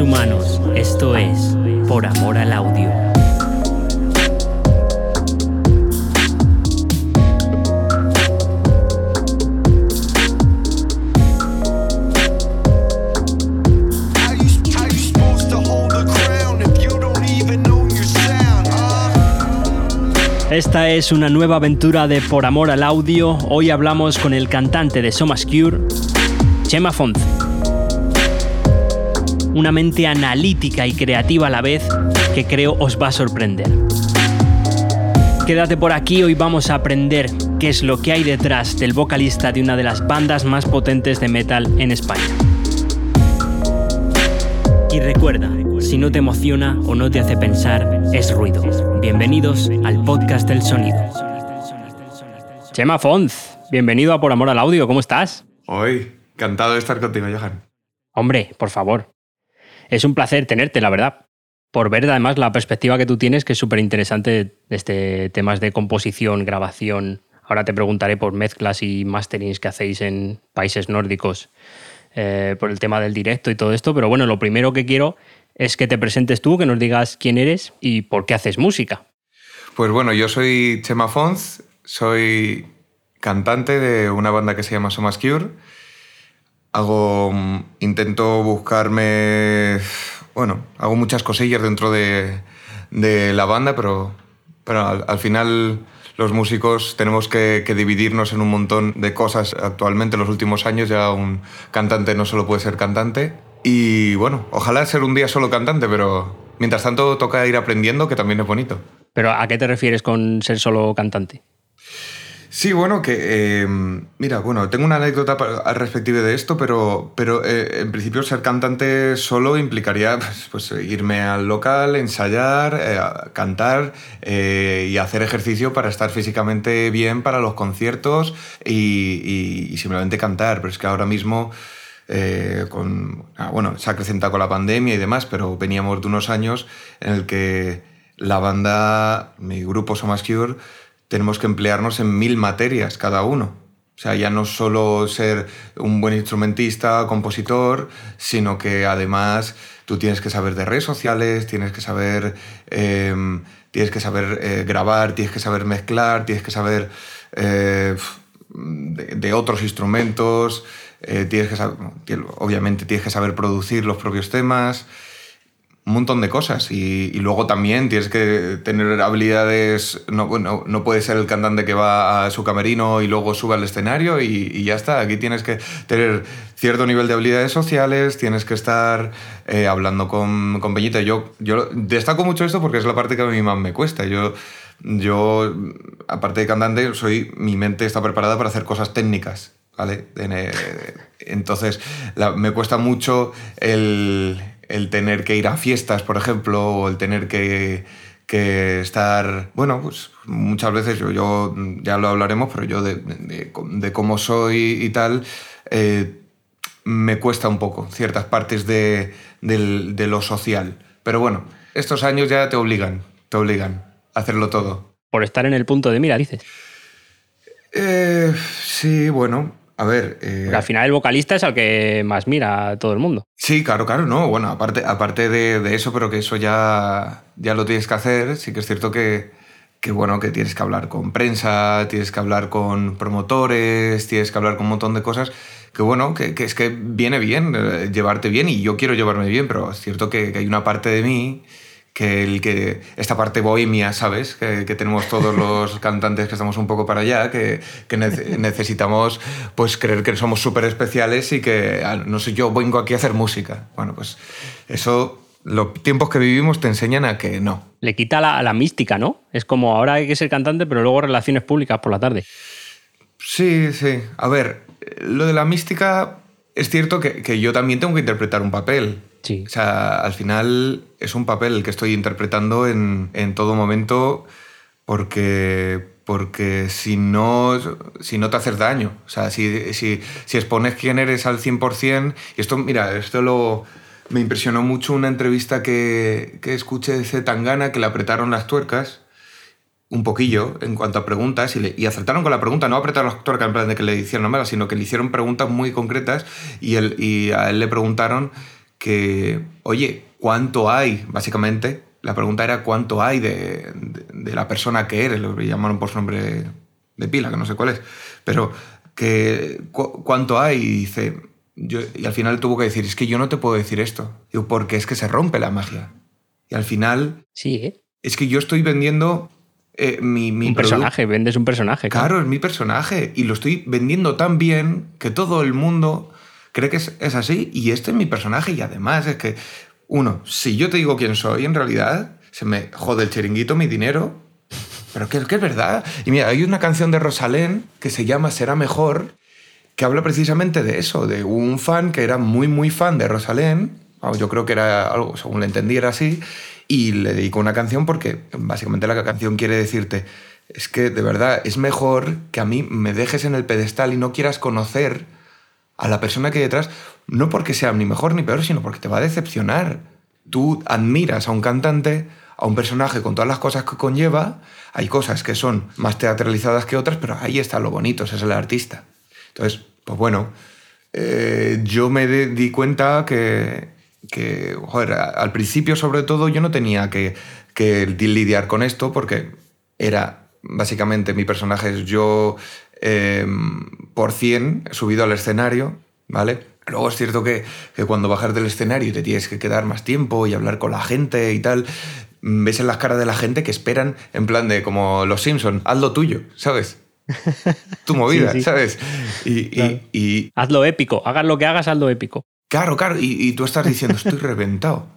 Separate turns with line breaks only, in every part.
humanos. Esto es Por Amor al Audio. Esta es una nueva aventura de Por Amor al Audio. Hoy hablamos con el cantante de Somas Cure, Chema Fonz. Una mente analítica y creativa a la vez que creo os va a sorprender. Quédate por aquí, hoy vamos a aprender qué es lo que hay detrás del vocalista de una de las bandas más potentes de metal en España. Y recuerda, si no te emociona o no te hace pensar, es ruido. Bienvenidos al podcast del sonido. Chema Fonz, bienvenido a Por Amor al Audio, ¿cómo estás?
Hoy, encantado de estar contigo, Johan.
Hombre, por favor. Es un placer tenerte, la verdad. Por ver además la perspectiva que tú tienes, que es súper interesante este temas de composición, grabación. Ahora te preguntaré por mezclas y masterings que hacéis en países nórdicos, eh, por el tema del directo y todo esto. Pero bueno, lo primero que quiero es que te presentes tú, que nos digas quién eres y por qué haces música.
Pues bueno, yo soy Chema Fonz, soy cantante de una banda que se llama Somas Cure. Hago, mm, intento buscarme, bueno, hago muchas cosillas dentro de, de la banda, pero, pero al, al final los músicos tenemos que, que dividirnos en un montón de cosas. Actualmente, en los últimos años, ya un cantante no solo puede ser cantante. Y bueno, ojalá ser un día solo cantante, pero mientras tanto toca ir aprendiendo, que también es bonito.
Pero ¿a qué te refieres con ser solo cantante?
Sí, bueno, que eh, mira, bueno, tengo una anécdota al respecto de esto, pero, pero eh, en principio ser cantante solo implicaría pues, pues, irme al local, ensayar, eh, cantar eh, y hacer ejercicio para estar físicamente bien para los conciertos y, simplemente cantar. Pero es que ahora mismo, con, ah, bueno, se ha acrecentado con la pandemia y demás, pero veníamos de unos años en el que la banda, mi grupo Somas Cure, tenemos que emplearnos en mil materias cada uno. O sea, ya no solo ser un buen instrumentista, compositor, sino que además tú tienes que saber de redes sociales, tienes que saber, eh, tienes que saber eh, grabar, tienes que saber mezclar, tienes que saber eh, de, otros instrumentos, eh, tienes que obviamente tienes que saber producir los propios temas un montón de cosas y, luego también tienes que tener habilidades, no, bueno, no puedes ser el cantante que va a su camerino y luego sube al escenario y, ya está, aquí tienes que tener cierto nivel de habilidades sociales, tienes que estar eh, hablando con, con Peñita. Yo, yo destaco mucho esto porque es la parte que a mí más me cuesta. Yo, yo, aparte de cantante, soy, mi mente está preparada para hacer cosas técnicas. ¿Vale? Eh, Entonces, me cuesta mucho el, el tener que ir a fiestas, por ejemplo, o el tener que, que estar, bueno, pues muchas veces yo, yo ya lo hablaremos, pero yo de, de- de cómo soy y tal, eh, me cuesta un poco ciertas partes de, de lo social. Pero bueno, estos años ya te obligan, te obligan a hacerlo todo.
Por estar en el punto de mira, dices.
Eh, sí, bueno, a ver... eh,
Porque al final el vocalista es al que más mira a todo el mundo.
Sí, claro, claro, no. Bueno, aparte, aparte de, de eso, pero que eso ya, ya lo tienes que hacer, sí que es cierto que, que, bueno, que tienes que hablar con prensa, tienes que hablar con promotores, tienes que hablar con un montón de cosas. Que bueno, que, que es que viene bien eh, llevarte bien y yo quiero llevarme bien, pero es cierto que, que hay una parte de mí que el que esta parte bohemia, ¿sabes? Que, que tenemos todos los cantantes que estamos un poco para allá, que, que nece- necesitamos pues creer que somos súper especiales y que, ah, no sé, yo vengo aquí a hacer música. Bueno, pues eso, los tiempos que vivimos te enseñan a que no.
Le quita la, la mística, ¿no? Es como ahora hay que ser cantante, pero luego relaciones públicas por la tarde.
Sí, sí. A ver, lo de la mística es cierto que, que yo también tengo que interpretar un papel.
Sí.
O sea, al final es un papel el que estoy interpretando en, en todo momento porque, porque si, no, si no te haces daño. O sea, si, si, si expones quién eres al 100%, y esto, mira, esto lo, me impresionó mucho una entrevista que, que escuché de Zetangana, que le apretaron las tuercas un poquillo en cuanto a preguntas y, y acertaron con la pregunta, no apretaron las tuercas en plan de que le hicieron nada, sino que le hicieron preguntas muy concretas y, él, y a él le preguntaron que, oye, ¿cuánto hay? Básicamente, la pregunta era cuánto hay de, de- de la persona que eres, lo llamaron por su nombre de pila, que no sé cuál es, pero que cu- cuánto hay y dice, yo, y al final tuvo que decir, es que yo no te puedo decir esto, Digo, porque es que se rompe la magia. Y al final,
Sí, ¿eh?
es que yo estoy vendiendo eh, mi, mi
un personaje, vendes un personaje.
Claro, es mi personaje y lo estoy vendiendo tan bien que todo el mundo cree que es, así y este es mi personaje y además es que, uno, si yo te digo quién soy, en realidad se me jode el chiringuito, mi dinero, pero que, es verdad. Y mira, hay una canción de Rosalén que se llama Será Mejor, que habla precisamente de eso, de un fan que era muy, muy fan de Rosalén, yo creo que era algo, según le entendí, era así, y le dedicó una canción porque básicamente la canción quiere decirte, es que de verdad es mejor que a mí me dejes en el pedestal y no quieras conocer a la persona que hay detrás, no porque sea ni mejor ni peor, sino porque te va a decepcionar. Tú admiras a un cantante, a un personaje con todas las cosas que conlleva, hay cosas que son más teatralizadas que otras, pero ahí está lo bonito, es el artista. Entonces, pues bueno, eh, yo me di cuenta que, que, joder, al principio sobre todo yo no tenía que, que lidiar con esto porque era básicamente mi personaje yo eh, por 100 subido al escenario, ¿vale? Luego es cierto que, que cuando bajas del escenario te tienes que quedar más tiempo y hablar con la gente y tal, mm, ves en las caras de la gente que esperan en plan de como los Simpson, haz lo tuyo, ¿sabes? Tu movida,
Sí, sí.
¿sabes? Y, y-
Claro.
y,
Hazlo épico. Hagas lo que hagas, hazlo épico.
Claro, claro, y, y tú estás diciendo, estoy reventado,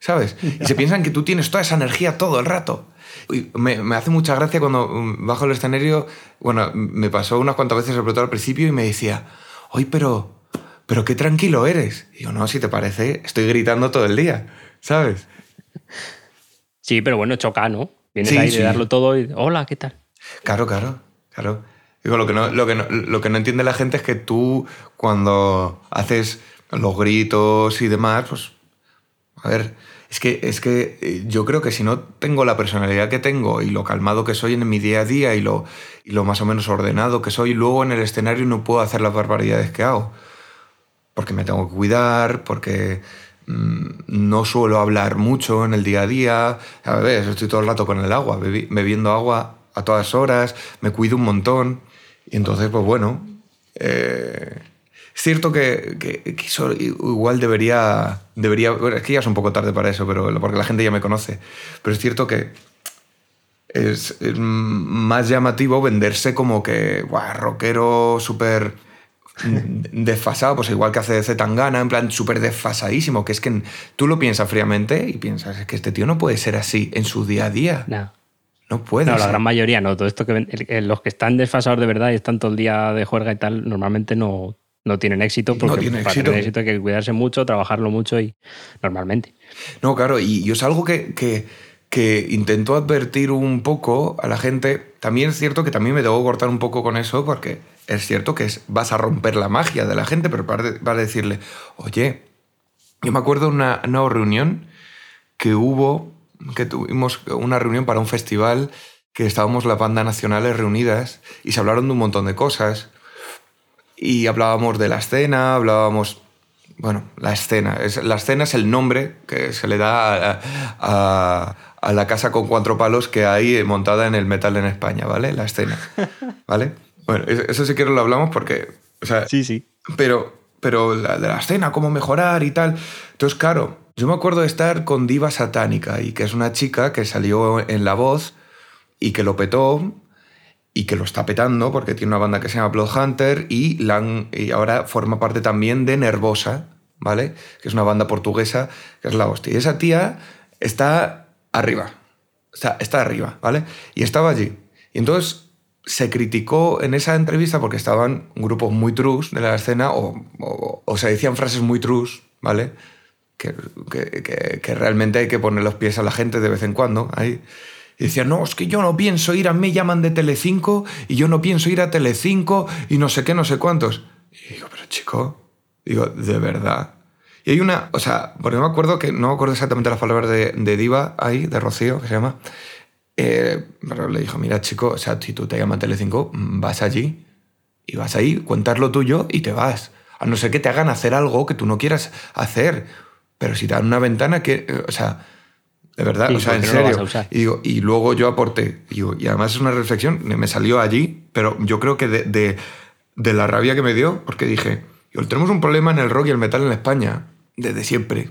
¿sabes? Y se piensan que tú tienes toda esa energía todo el rato. Y me, me hace mucha gracia cuando mm, bajo el escenario, bueno, me pasó unas cuantas veces, sobre todo al principio, y me decía, oye, pero, pero qué tranquilo eres. Y yo, no, si te parece, estoy gritando todo el día, ¿sabes?
Sí, pero bueno, choca, ¿no? Vienes
Sí,
ahí
sí.
de darlo todo y. Hola, ¿qué tal?
Claro, claro, claro. Digo, lo que, no, lo, que no, lo que no entiende la gente es que tú, cuando haces los gritos y demás, pues. A ver, es que, es que eh, yo creo que si no tengo la personalidad que tengo y lo calmado que soy en mi día a día y lo, lo más o menos ordenado que soy, luego en el escenario no puedo hacer las barbaridades que hago. Porque me tengo que cuidar, porque mm, no suelo hablar mucho en el día a día. A ver, estoy todo el rato con el agua, bebi- bebiendo agua a todas horas, me cuido un montón. Y entonces, pues bueno, eh, es cierto que, que- que eso igual debería, debería... Bueno, es que ya es un poco tarde para eso, pero porque la gente ya me conoce. Pero es cierto que es, es más llamativo venderse como que, buah, rockero súper desfasado, pues igual que hace Z Tangana, en plan súper desfasadísimo, que es que tú lo piensas fríamente y piensas, es que este tío no puede ser así en su día a día.
No.
No puede
No, la gran mayoría no. Todo esto que los que están desfasados de verdad y están todo el día de juerga y tal, normalmente no, no tienen éxito porque
tienen
para
éxito.
tener éxito hay que cuidarse mucho, trabajarlo mucho y normalmente.
No, claro, y, y es algo que, que, que intento advertir un poco a la gente. También es cierto que también me debo cortar un poco con eso porque es cierto que es, vas a romper la magia de la gente, pero para, para decirle, oye, yo me acuerdo de una, una reunión que hubo, que tuvimos una reunión para un festival que estábamos las bandas nacionales reunidas y se hablaron de un montón de cosas y hablábamos de la escena, hablábamos bueno, la escena. Es, la escena es el nombre que se le da a, a- a la casa con cuatro palos que hay montada en el metal en España, ¿vale? La escena, ¿vale? Bueno, eso sí que lo hablamos porque, o sea,
Sí, sí.
pero, pero la, de la escena, cómo mejorar y tal. Entonces, claro, yo me acuerdo de estar con Diva Satánica, y que es una chica que salió en La Voz y que lo petó y que lo está petando porque tiene una banda que se llama Bloodhunter y, la han- y ahora forma parte también de Nervosa, ¿vale? Que es una banda portuguesa que es la hostia. Y esa tía está arriba, está, está arriba, ¿vale? Y estaba allí. Y entonces se criticó en esa entrevista porque estaban grupos muy trus de la escena o, o- se decían frases muy trus, ¿vale? Que, que- que- que realmente hay que poner los pies a la gente de vez en cuando. Ahí. Y decían, no, es que yo no pienso ir a mí, llaman de Telecinco y yo no pienso ir a Telecinco y no sé qué, no sé cuántos. Y digo, pero chico, digo, de verdad. Y hay una, o sea, porque me acuerdo que, no me acuerdo exactamente las palabras de, de Diva ahí, de Rocío, que se llama. Eh, pero le dijo, mira, chico, o sea, si tú te llamas Telecinco, mm, vas allí y vas ahí, cuentas lo tuyo y te vas. A no ser que te hagan hacer algo que tú no quieras hacer. Pero si te dan una ventana que, eh, o sea, de verdad,
Sí,
o sea, en serio. Y, digo, y luego yo aporté, digo, y además es una reflexión, me salió allí, pero yo creo que de, de- de la rabia que me dio, porque dije, digo, tenemos un problema en el rock y el metal en España desde siempre,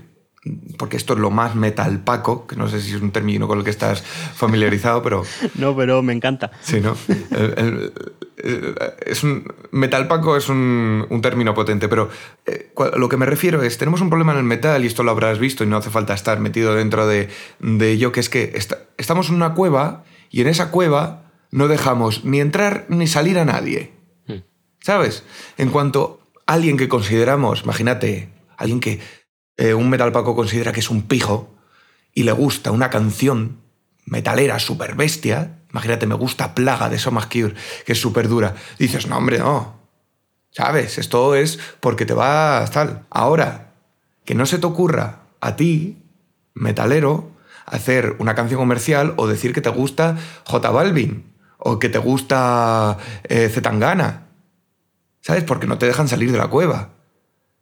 porque esto es lo más metalpaco, que no sé si es un término con el que estás familiarizado, pero
No, pero me encanta.
Sí, ¿no? El- el- el- es un, metalpaco es un, un término potente, pero eh, lo que me refiero es, tenemos un problema en el metal, y esto lo habrás visto y no hace falta estar metido dentro de, de ello, que es que esta- estamos en una cueva y en esa cueva no dejamos ni entrar ni salir a nadie.
Hmm.
¿Sabes? En cuanto a alguien que consideramos, imagínate, alguien que eh, un metalpaco considera que es un pijo y le gusta una canción metalera súper bestia, imagínate, me gusta Plaga de Somas Cure, que es súper dura, dices, no, hombre, no. ¿Sabes? Esto es porque te vas tal. Ahora, que no se te ocurra a ti, metalero, hacer una canción comercial o decir que te gusta J Balvin o que te gusta eh, Zetangana. ¿Sabes? Porque no te dejan salir de la cueva.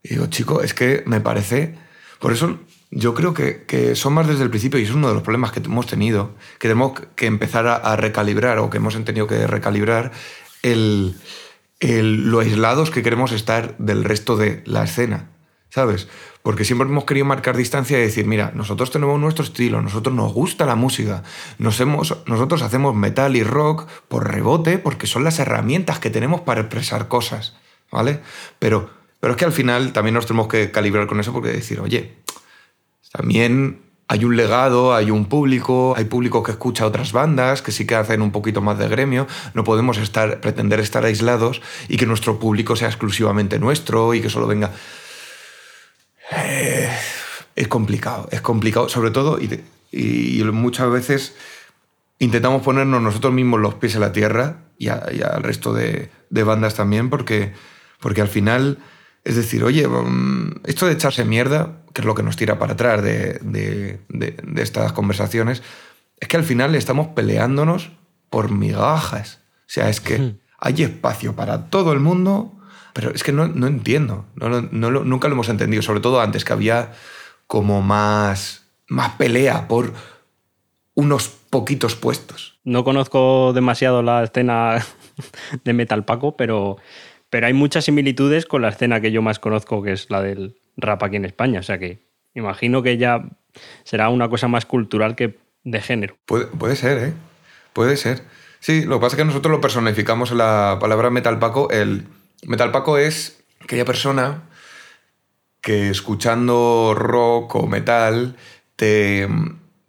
Y digo, chico, es que me parece... Por eso yo creo que, que son más desde el principio y es uno de los problemas que hemos tenido, que tenemos que empezar a, recalibrar o que hemos tenido que recalibrar el- lo aislados que queremos estar del resto de la escena, ¿sabes? Porque siempre hemos querido marcar distancia y decir, mira, nosotros tenemos nuestro estilo, nosotros nos gusta la música, nos hemos, nosotros hacemos metal y rock por rebote porque son las herramientas que tenemos para expresar cosas, ¿vale? Pero, pero es que al final también nos tenemos que calibrar con eso porque decir, oye, también hay un legado, hay un público, hay público que escucha otras bandas, que sí que hacen un poquito más de gremio. No podemos estar, pretender estar aislados y que nuestro público sea exclusivamente nuestro y que solo venga. Eh, es complicado, es complicado, sobre todo, y, muchas veces intentamos ponernos nosotros mismos los pies en la tierra y al resto de, de bandas también, porque, porque al final es decir, oye, mm, esto de echarse mierda, que es lo que nos tira para atrás de, de- de- de estas conversaciones, es que al final estamos peleándonos por migajas. O sea, es que hay espacio para todo el mundo, pero es que no, no entiendo, no, nunca lo hemos entendido, sobre todo antes que había como más, más pelea por unos poquitos puestos.
No conozco demasiado la escena de Metal Paco, pero, pero hay muchas similitudes con la escena que yo más conozco, que es la del rap aquí en España. O sea que imagino que ya será una cosa más cultural que de género.
Puede, ser, ¿eh? Puede ser. Sí, lo que pasa es que nosotros lo personificamos en la palabra metalpaco. El metalpaco es aquella persona que escuchando rock o metal te,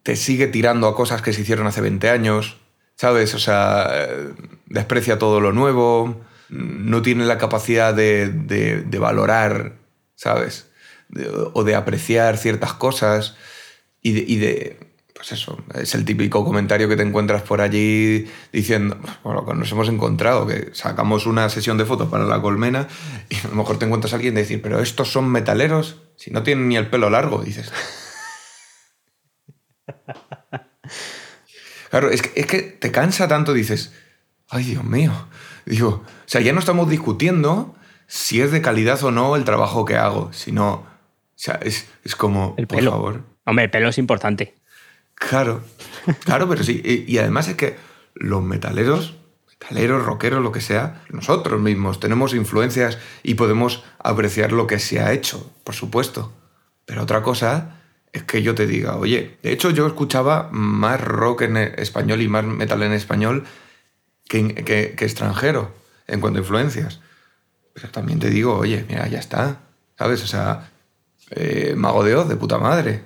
te sigue tirando a cosas que se hicieron hace 20 años, ¿sabes? O sea, eh, desprecia todo lo nuevo, no tiene la capacidad de, de- de valorar, ¿sabes? De- o de apreciar ciertas cosas y de, y de- Pues eso, es el típico comentario que te encuentras por allí diciendo, bueno, que nos hemos encontrado, que sacamos una sesión de fotos para la colmena y a lo mejor te encuentras a alguien decir, pero estos son metaleros, si no tienen ni el pelo largo, dices. Claro, es que, es que te cansa tanto, dices, ay Dios mío. Digo, o sea, ya no estamos discutiendo si es de calidad o no el trabajo que hago, sino, o sea, es, es como,
El
por
pelo.
favor.
Hombre, el pelo es importante.
Claro, claro, pero sí. Y, y además es que los metaleros, metaleros, rockeros, lo que sea, nosotros mismos tenemos influencias y podemos apreciar lo que se ha hecho, por supuesto. Pero otra cosa es que yo te diga, oye, de hecho yo escuchaba más rock en español y más metal en español que, que- que extranjero en cuanto a influencias. Pero también te digo, oye, mira, ya está, ¿sabes? O sea, eh, Mago de Oz, de puta madre.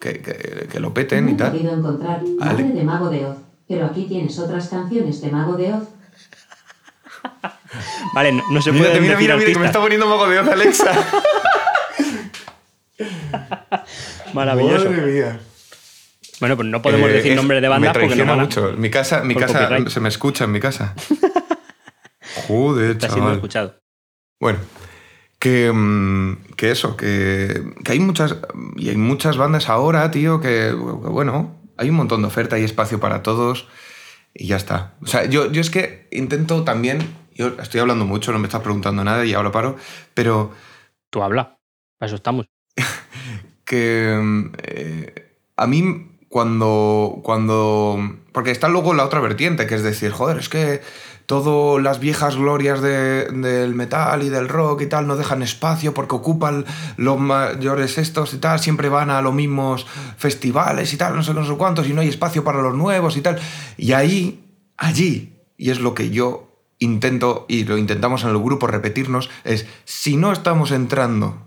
Que, que- que lo peten
No
y
he
tal.
podido encontrar
Ale.
Madre de Mago de Oz, pero aquí tienes otras canciones de Mago de Oz.
Vale, no, no se
Mira,
puede
mira, mira, mira, que me está poniendo Mago de Oz, Alexa.
Maravilloso.
Madre mía.
Bueno, pues no podemos
Eh,
decir
es-
nombres de bandas
me
porque no
mucho. Mi casa, mi casa
copyright.
se me escucha en mi casa. Joder,
está siendo
chaval.
escuchado.
Bueno, que, mm, que eso, que, que hay muchas y hay muchas bandas ahora, tío, que, que, bueno, hay un montón de oferta, hay espacio para todos y ya está. O sea, yo, yo es que intento también, yo estoy hablando mucho, no me estás preguntando nada y ahora paro, pero
Tú habla. Para eso estamos.
que mm, eh, a mí cuando, cuando... Porque está luego la otra vertiente, que es decir, joder, es que todas las viejas glorias de- del metal y del rock y tal no dejan espacio porque ocupan los mayores estos y tal, siempre van a los mismos festivales y tal, no sé, no sé cuántos, y no hay espacio para los nuevos y tal. Y ahí, allí, y es lo que yo intento y lo intentamos en el grupo repetirnos, es si no estamos entrando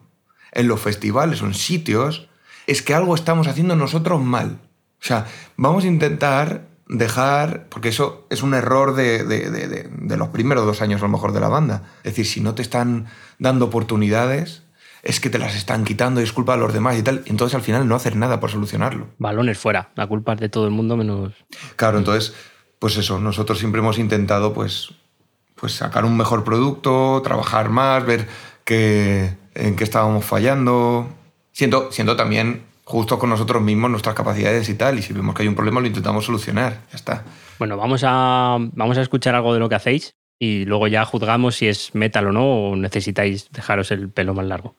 en los festivales o en sitios, es que algo estamos haciendo nosotros mal. O sea, vamos a intentar dejar, porque eso es un error de, de- de- de- de los primeros dos años a lo mejor de la banda. Es decir, si no te están dando oportunidades, es que te las están quitando y es culpa de los demás y tal. y Entonces al final no hacer nada por solucionarlo.
Balones fuera. La culpa es de todo el mundo menos.
Claro, entonces, pues eso, nosotros siempre hemos intentado pues, pues sacar un mejor producto, trabajar más, ver qué, en qué estábamos fallando, siendo, siendo también justo con nosotros mismos nuestras capacidades y tal, y si vemos que hay un problema lo intentamos solucionar, ya está.
Bueno, vamos a, vamos a escuchar algo de lo que hacéis y luego ya juzgamos si es metal o no o necesitáis dejaros el pelo más largo.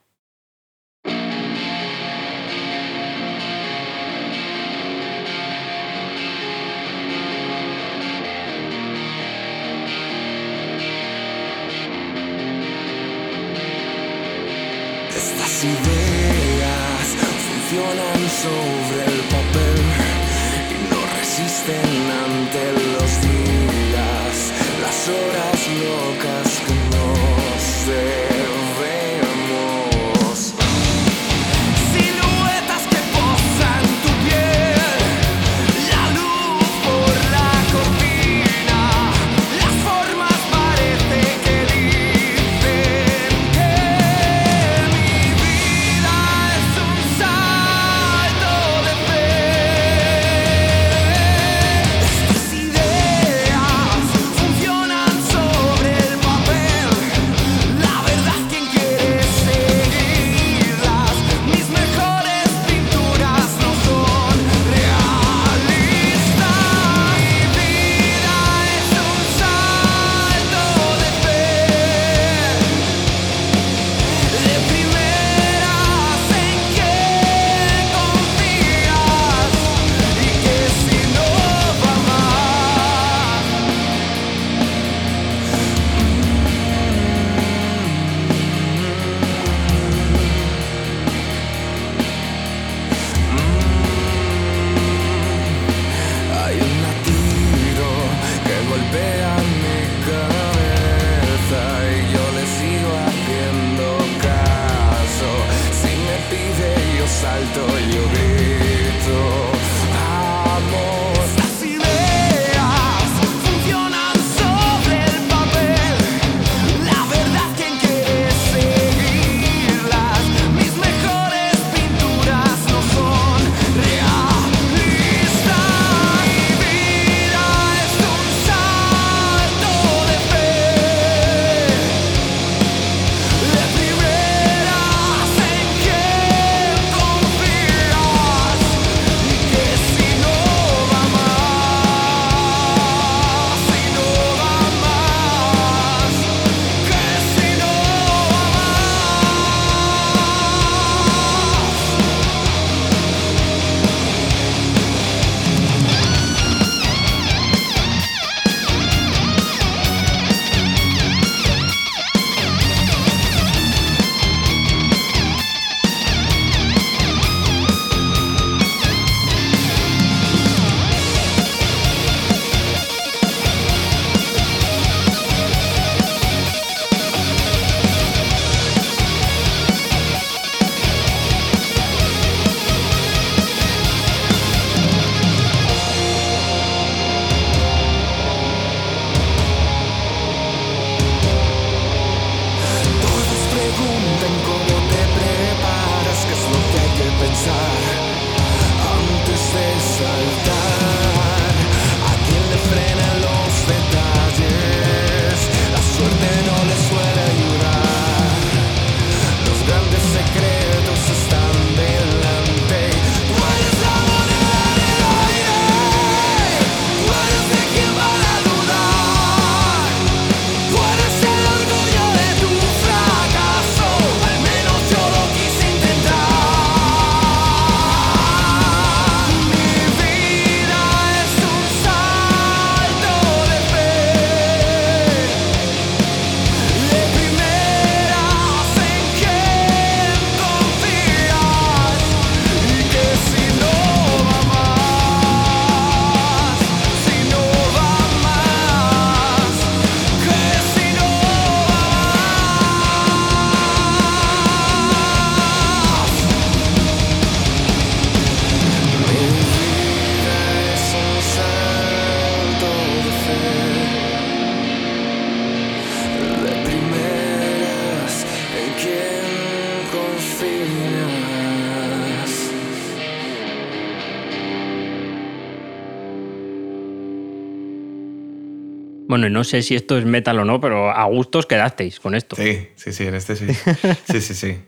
Bueno, no sé si esto es metal o no, pero a gustos quedasteis con esto.
Sí, sí, sí, en este sí. Sí, sí, sí.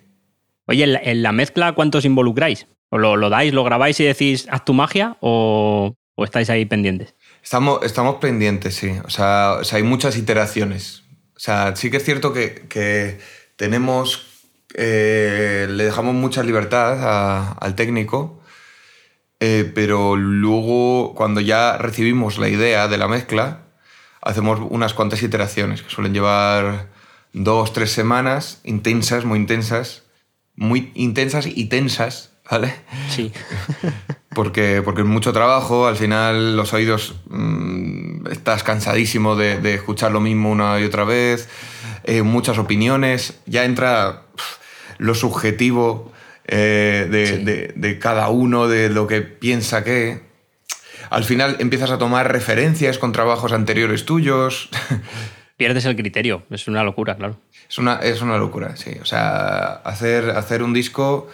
Oye, ¿en la, en la mezcla cuántos involucráis? ¿O lo, lo dais, lo grabáis y decís, haz tu magia? ¿O, o estáis ahí pendientes?
Estamos, estamos pendientes, sí. O sea, o sea, hay muchas iteraciones. O sea, sí que es cierto que, que tenemos. eh, le dejamos mucha libertad a- al técnico, eh, pero luego, cuando ya recibimos la idea de la mezcla, hacemos unas cuantas iteraciones que suelen llevar dos, tres semanas intensas, muy intensas, muy intensas y tensas, ¿vale?
Sí.
Porque, porque es mucho trabajo, al final los oídos mm, estás cansadísimo de, de escuchar lo mismo una y otra vez, eh, muchas opiniones, ya entra lo subjetivo eh, de,
Sí.
de- de cada uno, de lo que piensa que... Al final empiezas a tomar referencias con trabajos anteriores tuyos.
Pierdes el criterio. Es una locura, claro.
Es una, es una locura, sí. O sea, hacer, hacer un disco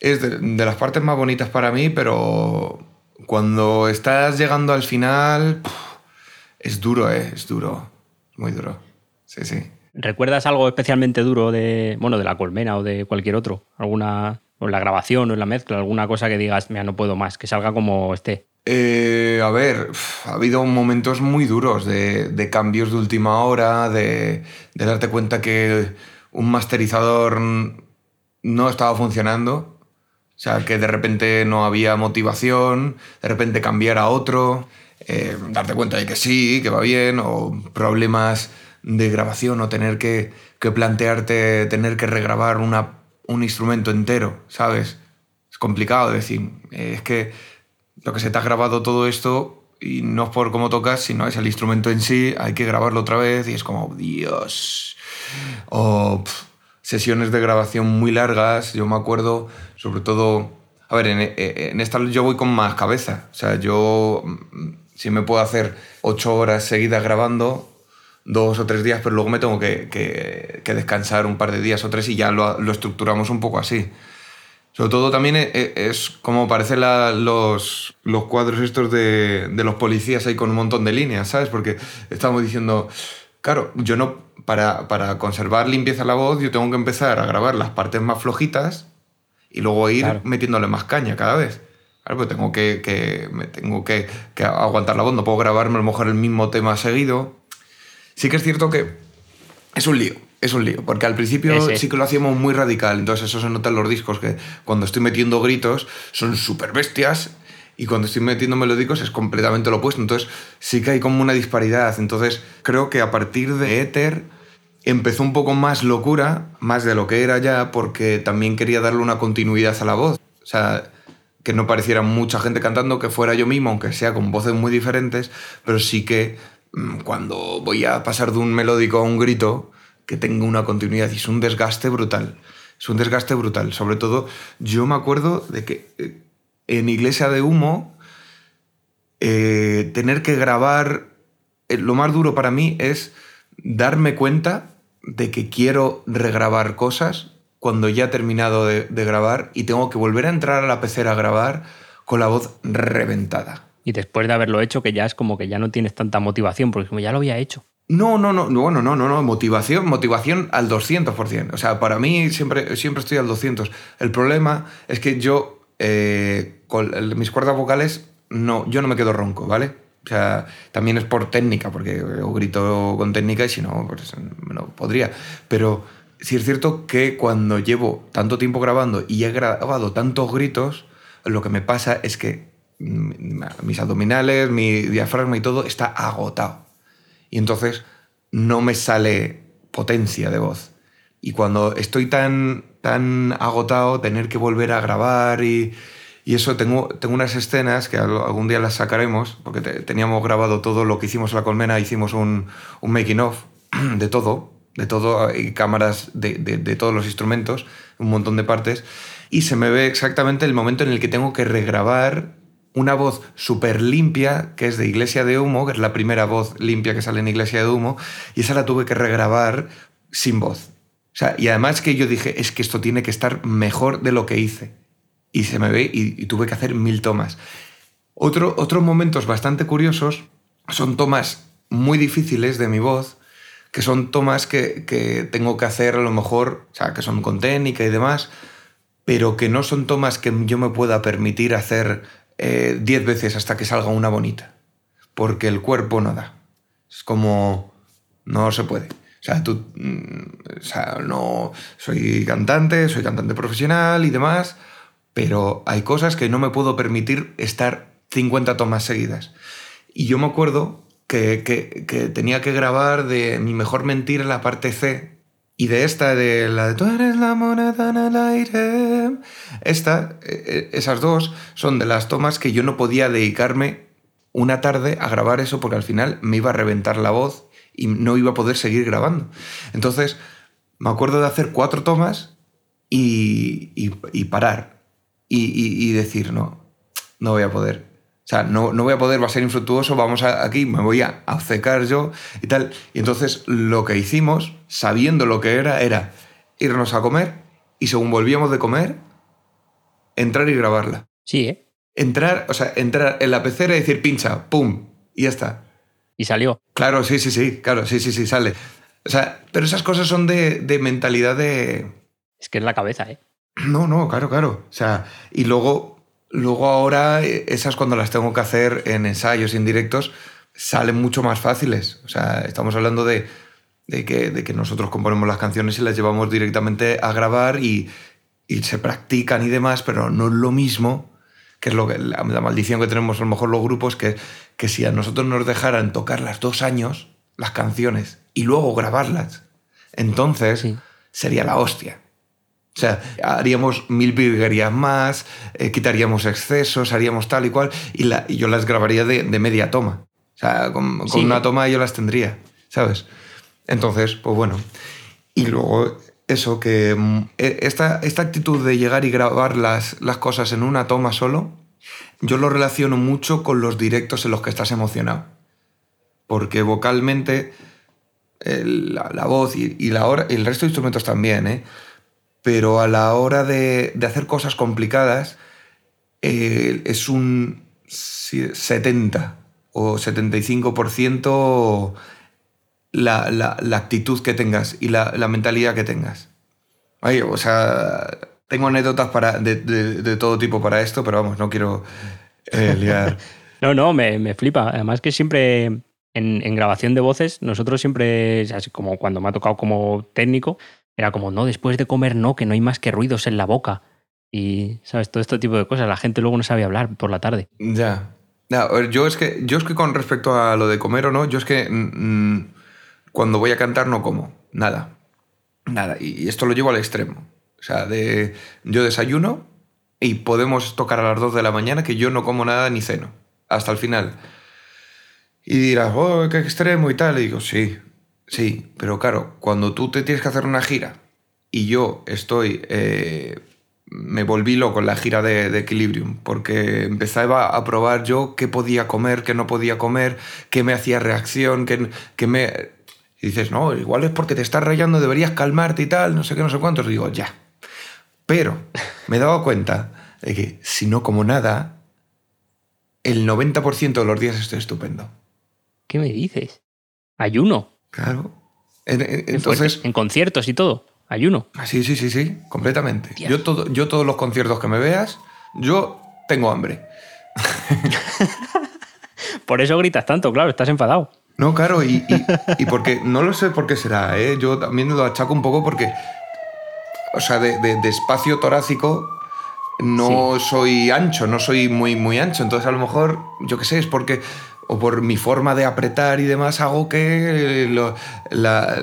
es de, de las partes más bonitas para mí, pero cuando estás llegando al final, es duro, ¿eh? Es duro. Muy duro. Sí, sí.
¿Recuerdas algo especialmente duro de, bueno, de la colmena o de cualquier otro? ¿Alguna, o en la grabación o en la mezcla, alguna cosa que digas, mira, no puedo más, que salga como esté?
Eh, a ver, ha habido momentos muy duros de, cambios de última hora, de, darte cuenta que un masterizador no estaba funcionando. O sea, que de repente no había motivación, de repente cambiar a otro, eh, darte cuenta de que sí, que va bien, o problemas de grabación, o tener que, plantearte, tener que regrabar un instrumento entero, ¿sabes? Es complicado decir, eh, es que lo que se te ha grabado todo esto, y no es por cómo tocas, sino es el instrumento en sí, hay que grabarlo otra vez, y es como, Dios. O sesiones de grabación muy largas, yo me acuerdo, sobre todo, a ver, en, en esta yo voy con más cabeza, o sea, yo mm, sí me puedo hacer ocho horas seguidas grabando, dos o tres días, pero luego me tengo que, que- que descansar un par de días o tres y ya lo, lo estructuramos un poco así. Sobre todo también e- e- es como parecen la- los, los cuadros estos de, de los policías ahí con un montón de líneas, ¿sabes? Porque estamos diciendo, claro, yo no, para, para conservar limpieza la voz, yo tengo que empezar a grabar las partes más flojitas y luego ir
Claro.
metiéndole más caña cada vez. Claro, pues tengo que, que, me tengo que, que aguantar la voz, no puedo grabarme a lo mejor el mismo tema seguido. Sí que es cierto que es un lío, es un lío, porque al principio
Ese.
sí que lo hacíamos muy radical, entonces eso se nota en los discos, que cuando estoy metiendo gritos son súper bestias y cuando estoy metiendo melódicos es completamente lo opuesto, entonces sí que hay como una disparidad, entonces creo que a partir de Ether empezó un poco más locura, más de lo que era ya, porque también quería darle una continuidad a la voz, o sea, que no pareciera mucha gente cantando, que fuera yo mismo, aunque sea con voces muy diferentes, pero sí que mm, cuando voy a pasar de un melódico a un grito, que tenga una continuidad y es un desgaste brutal. Es un desgaste brutal. Sobre todo, yo me acuerdo de que eh, en Iglesia de Humo, eh, tener que grabar, eh, lo más duro para mí es darme cuenta de que quiero regrabar cosas cuando ya he terminado de, de grabar y tengo que volver a entrar a la pecera a grabar con la voz reventada.
Y después de haberlo hecho, que ya es como que ya no tienes tanta motivación, porque como ya lo había hecho.
No, no, no, no, bueno, no, no, no, motivación, motivación al 200%. O sea, para mí siempre, siempre estoy al 200. El problema es que yo, eh, con mis cuerdas vocales, no, yo no me quedo ronco, ¿vale? O sea, también es por técnica, porque grito con técnica y si no, pues no podría. Pero sí es cierto que cuando llevo tanto tiempo grabando y he grabado tantos gritos, lo que me pasa es que mm, mis abdominales, mi diafragma y todo está agotado y entonces no me sale potencia de voz. Y cuando estoy tan, tan agotado, tener que volver a grabar y, y eso, tengo, tengo unas escenas que al- algún día las sacaremos, porque te- teníamos grabado todo lo que hicimos en la colmena, hicimos un, making of de todo, de todo, y cámaras de- de todos los instrumentos, un montón de partes, y se me ve exactamente el momento en el que tengo que regrabar una voz súper limpia, que es de Iglesia de Humo, que es la primera voz limpia que sale en Iglesia de Humo, y esa la tuve que regrabar sin voz. O sea, y además que yo dije, es que esto tiene que estar mejor de lo que hice. Y se me ve y, y tuve que hacer mil tomas. Otro, otros momentos bastante curiosos son tomas muy difíciles de mi voz, que son tomas que, que tengo que hacer a lo mejor, o sea, que son con técnica y demás, pero que no son tomas que yo me pueda permitir hacer eh, 10 veces hasta que salga una bonita, porque el cuerpo no da. Es como, no se puede. O sea, tú, mm, o sea, no, soy cantante, soy cantante profesional y demás, pero hay cosas que no me puedo permitir estar 50 tomas seguidas. Y yo me acuerdo que, que- que tenía que grabar de Mi mejor mentira la parte C y de esta, de la de Tú eres la moneda en el aire. Esta, eh, eh, esas dos son de las tomas que yo no podía dedicarme una tarde a grabar eso porque al final me iba a reventar la voz y no iba a poder seguir grabando. Entonces, me acuerdo de hacer cuatro tomas y, y- parar y, y- decir, no, no voy a poder. O sea, no, no voy a poder, va a ser infructuoso, vamos aquí, me voy a obcecar yo y tal. Y entonces lo que hicimos, sabiendo lo que era, era irnos a comer y según volvíamos de comer, entrar y grabarla.
Sí, ¿eh?
Entrar, o sea, entrar en la pecera y decir pincha, pum, y ya está.
Y salió.
Claro, sí, sí, sí, claro, sí, sí, sí, sale. O sea, pero esas cosas son de, de mentalidad de...
Es que es la cabeza, ¿eh?
No, no, claro, claro. O sea, y luego, luego ahora eh, esas cuando las tengo que hacer en ensayos, en directos, salen mucho más fáciles. O sea, estamos hablando de, de que, de que nosotros componemos las canciones y las llevamos directamente a grabar y, y se practican y demás, pero no es lo mismo que es lo que, la, la maldición que tenemos a lo mejor los grupos, que, que si a nosotros nos dejaran tocar las dos años, las canciones, y luego grabarlas, entonces
Sí.
sería la hostia. O sea, haríamos mil virguerías más, eh, quitaríamos excesos, haríamos tal y cual, y, la- y yo las grabaría de, de media toma. O sea, con, con
Sí.
una toma yo las tendría, ¿sabes? Entonces, pues bueno. Y luego eso, que mm, e- esta, esta actitud de llegar y grabar las, las cosas en una toma solo, yo lo relaciono mucho con los directos en los que estás emocionado. Porque vocalmente el- la, voz y, la hora, el resto de instrumentos también, ¿eh? pero a la hora de, de hacer cosas complicadas eh, es un si- 70 o 75% la, la, la actitud que tengas y la, la mentalidad que tengas. Ay, o sea, tengo anécdotas para, de, de- de todo tipo para esto, pero vamos, no quiero eh, liar.
No, no, me, me flipa. Además que siempre en, en grabación de voces, nosotros siempre, así como cuando me ha tocado como técnico, era como, no, después de comer no, que no hay más que ruidos en la boca. Y, ¿sabes? Todo este tipo de cosas. La gente luego no sabe hablar por la tarde.
Ya. Ya, yo es que yo es que con respecto a lo de comer o no, yo es que mm, mm, cuando voy a cantar no como nada. Nada. Y esto lo llevo al extremo. O sea, de yo desayuno y podemos tocar a las 2 de la mañana que yo no como nada ni ceno. Hasta el final. Y dirás, oh, qué extremo y tal. Y digo, sí, sí. Pero claro, cuando tú te tienes que hacer una gira y yo estoy. eh, me volví loco en la gira de, de Equilibrium, porque empezaba a probar yo qué podía comer, qué no podía comer, qué me hacía reacción, qué, qué me. Y dices, no, igual es porque te estás rayando, deberías calmarte y tal, no sé qué, no sé cuántos. Digo, ya. Pero me he dado cuenta de que si no como nada, el 90% de los días estoy estupendo.
¿Qué me dices? Ayuno.
Claro. En- en-
Qué fuerte.
Entonces,
En conciertos y todo. Ayuno.
Ah, Sí, sí, sí, sí, completamente. Yo, todo, yo todos los conciertos que me veas, yo tengo hambre.
Por eso gritas tanto, claro, estás enfadado.
No, claro, y, y, y porque, no lo sé por qué será, ¿eh? yo también lo achaco un poco porque, o sea, de, de- de espacio torácico no soy ancho, no soy muy, muy ancho, entonces a lo mejor, yo qué sé, es porque, o por mi forma de apretar y demás, hago que lo- la,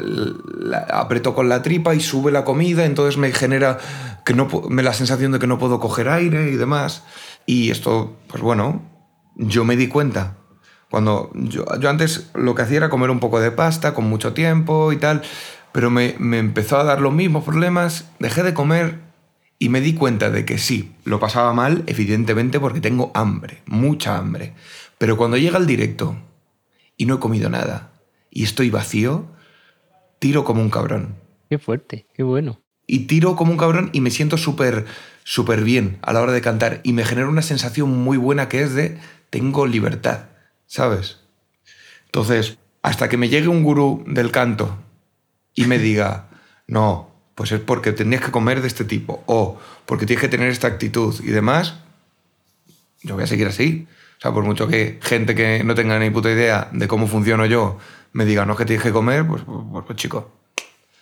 la- aprieto con la tripa y sube la comida, entonces me genera que no, me la sensación de que no puedo coger aire y demás. Y esto, pues bueno, yo me di cuenta. Cuando yo, yo antes lo que hacía era comer un poco de pasta con mucho tiempo y tal, pero me, me empezó a dar los mismos problemas, dejé de comer y me di cuenta de que sí, lo pasaba mal, evidentemente, porque tengo hambre, mucha hambre. Pero cuando llega el directo y no he comido nada y estoy vacío, tiro como un cabrón.
Qué fuerte, qué bueno.
Y tiro como un cabrón y me siento súper, súper bien a la hora de cantar. Y me genera una sensación muy buena que es de tengo libertad, ¿sabes? Entonces, hasta que me llegue un gurú del canto y me diga, no, pues es porque tendrías que comer de este tipo, o porque tienes que tener esta actitud y demás, yo voy a seguir así. O sea, por mucho que gente que no tenga ni puta idea de cómo funciono yo me diga, no es que tienes que comer, pues, pues, pues, chico,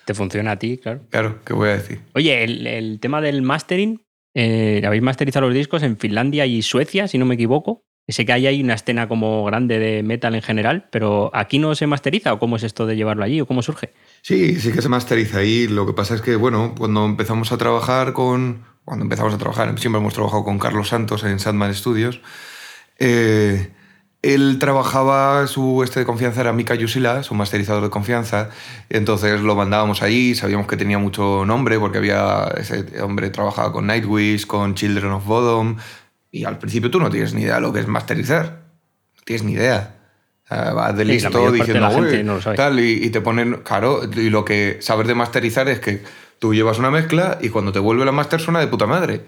Te funciona a ti, claro.
claro, ¿qué voy a decir?
Oye, el, el tema del mastering, eh, habéis masterizado los discos en Finlandia y Suecia, si no me equivoco. Sé que ahí hay una escena como grande de metal en general, pero aquí no se masteriza o cómo es esto de llevarlo allí o cómo surge.
Sí, sí que se masteriza ahí. Lo que pasa es que, bueno, cuando empezamos a trabajar con. Cuando empezamos a trabajar, siempre hemos trabajado con Carlos Santos en Sandman Studios. eh, él trabajaba, su este de confianza era Mika Yusila, su masterizador de confianza. Entonces lo mandábamos allí, sabíamos que tenía mucho nombre porque había. Ese hombre trabajaba con Nightwish, con Children of Bodom. Y al principio tú no tienes ni idea de lo que es masterizar. No tienes ni idea. Vas de
Sí,
listo
de
diciendo, "Uy",
no
tal, y, y te ponen, claro, y lo que sabes de masterizar es que tú llevas una mezcla y cuando te vuelve la master suena de puta madre.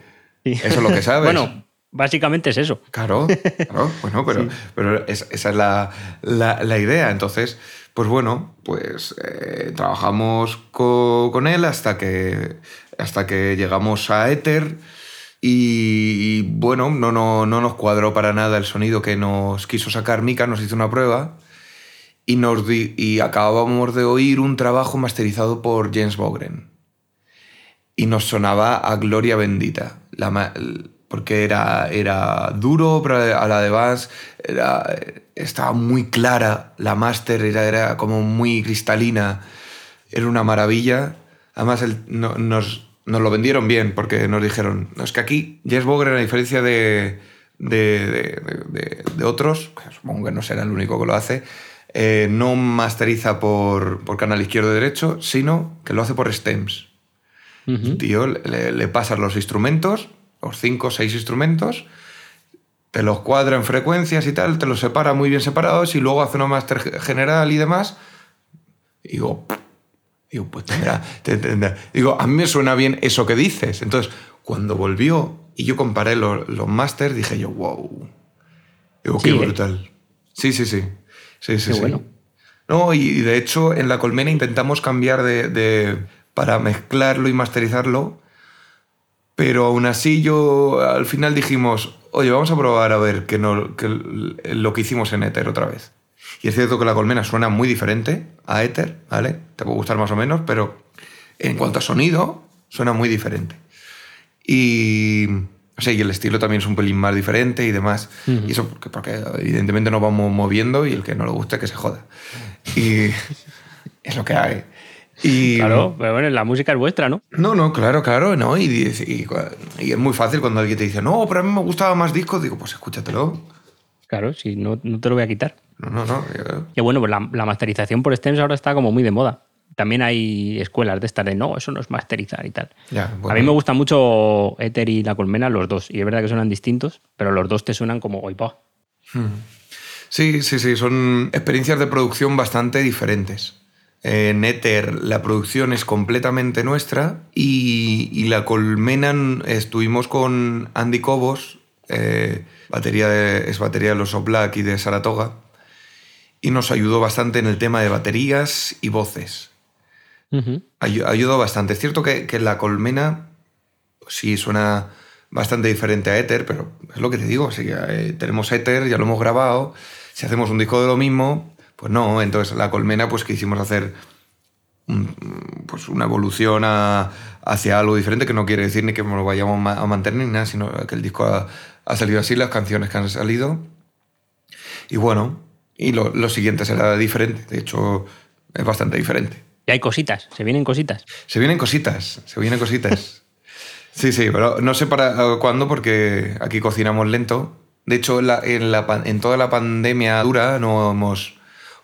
Eso es lo que sabes.
bueno, básicamente es eso.
Claro, claro, bueno, pero, pero es- esa es la, la- la idea. Entonces, pues bueno, pues eh, trabajamos co- con él hasta que, hasta que llegamos a Ether y, bueno, no, no, no nos cuadró para nada el sonido que nos quiso sacar Mika, nos hizo una prueba y, nos y acabábamos de oír un trabajo masterizado por James Bogren y nos sonaba a Gloria Bendita. La porque era, era duro, pero a la de Vance era, estaba muy clara. La master era, era como muy cristalina. Era una maravilla. Además, el- no- nos, nos lo vendieron bien porque nos dijeron, no, es que aquí Jess Bogren, a diferencia de, de, de- otros, que supongo que no será el único que lo hace, eh, no masteriza por, por canal izquierdo-derecho, sino que lo hace por stems. Tío, le, le pasas los instrumentos, los cinco o seis instrumentos, te los cuadra en frecuencias y tal, te los separa muy bien separados y luego hace una máster ge- general y demás. Y digo, digo, pues tendrá, te- tendrá. Digo, a mí me suena bien eso que dices. Entonces, cuando volvió y yo comparé lo- los máster, dije yo, wow. Digo,
Sí,
qué
¿eh?
brutal. Sí, sí, sí. Sí, sí,
Qué
sí.
bueno.
No, y de hecho en la colmena intentamos cambiar de, de- para mezclarlo y masterizarlo, pero aún así yo al final dijimos, oye, vamos a probar a ver que no, que lo que hicimos en Ether otra vez. Y es cierto que la colmena suena muy diferente a Ether, ¿vale? Te puede gustar más o menos, pero en cuanto a sonido, suena muy diferente. Y, o sea, y el estilo también es un pelín más diferente y demás. Y eso porque, porque evidentemente nos vamos moviendo y el que no le guste que se joda. Y es lo que hay. Y,
Claro, pero bueno, la música es vuestra, ¿no?
No, no, claro, claro, ¿no? Y, y, y es muy fácil cuando alguien te dice, no, pero a mí me gustaba más discos, digo, pues escúchatelo.
Claro, si no, no te lo voy a quitar.
No, no, no.
Y bueno, pues la, la masterización por stems ahora está como muy de moda. También hay escuelas de estas de no, eso no es masterizar y tal.
Ya,
A mí me gusta mucho Ether y La Colmena, los dos. Y es verdad que suenan distintos, pero los dos te suenan como oipa.
Sí, sí, sí, son experiencias de producción bastante diferentes. En Ether la producción es completamente nuestra y, y la colmena estuvimos con Andy Cobos, eh, batería de- es batería de los Black y de Saratoga, y nos ayudó bastante en el tema de baterías y voces. Ayudó bastante. Es cierto que, que la colmena pues sí suena bastante diferente a Ether, pero es lo que te digo. Si eh, tenemos Ether, ya lo hemos grabado. Si hacemos un disco de lo mismo, pues no. Entonces la colmena, pues quisimos hacer pues una evolución a- hacia algo diferente, que no quiere decir ni que lo vayamos a mantener ni nada, sino que el disco ha, salido así, las canciones que han salido. Y bueno, y lo, lo siguiente será diferente. De hecho, es bastante diferente.
Y hay cositas, se vienen cositas.
Se vienen cositas, se vienen cositas. Sí, sí, pero no sé para eh, cuándo porque aquí cocinamos lento. De hecho, en, la- en la en toda la pandemia dura no hemos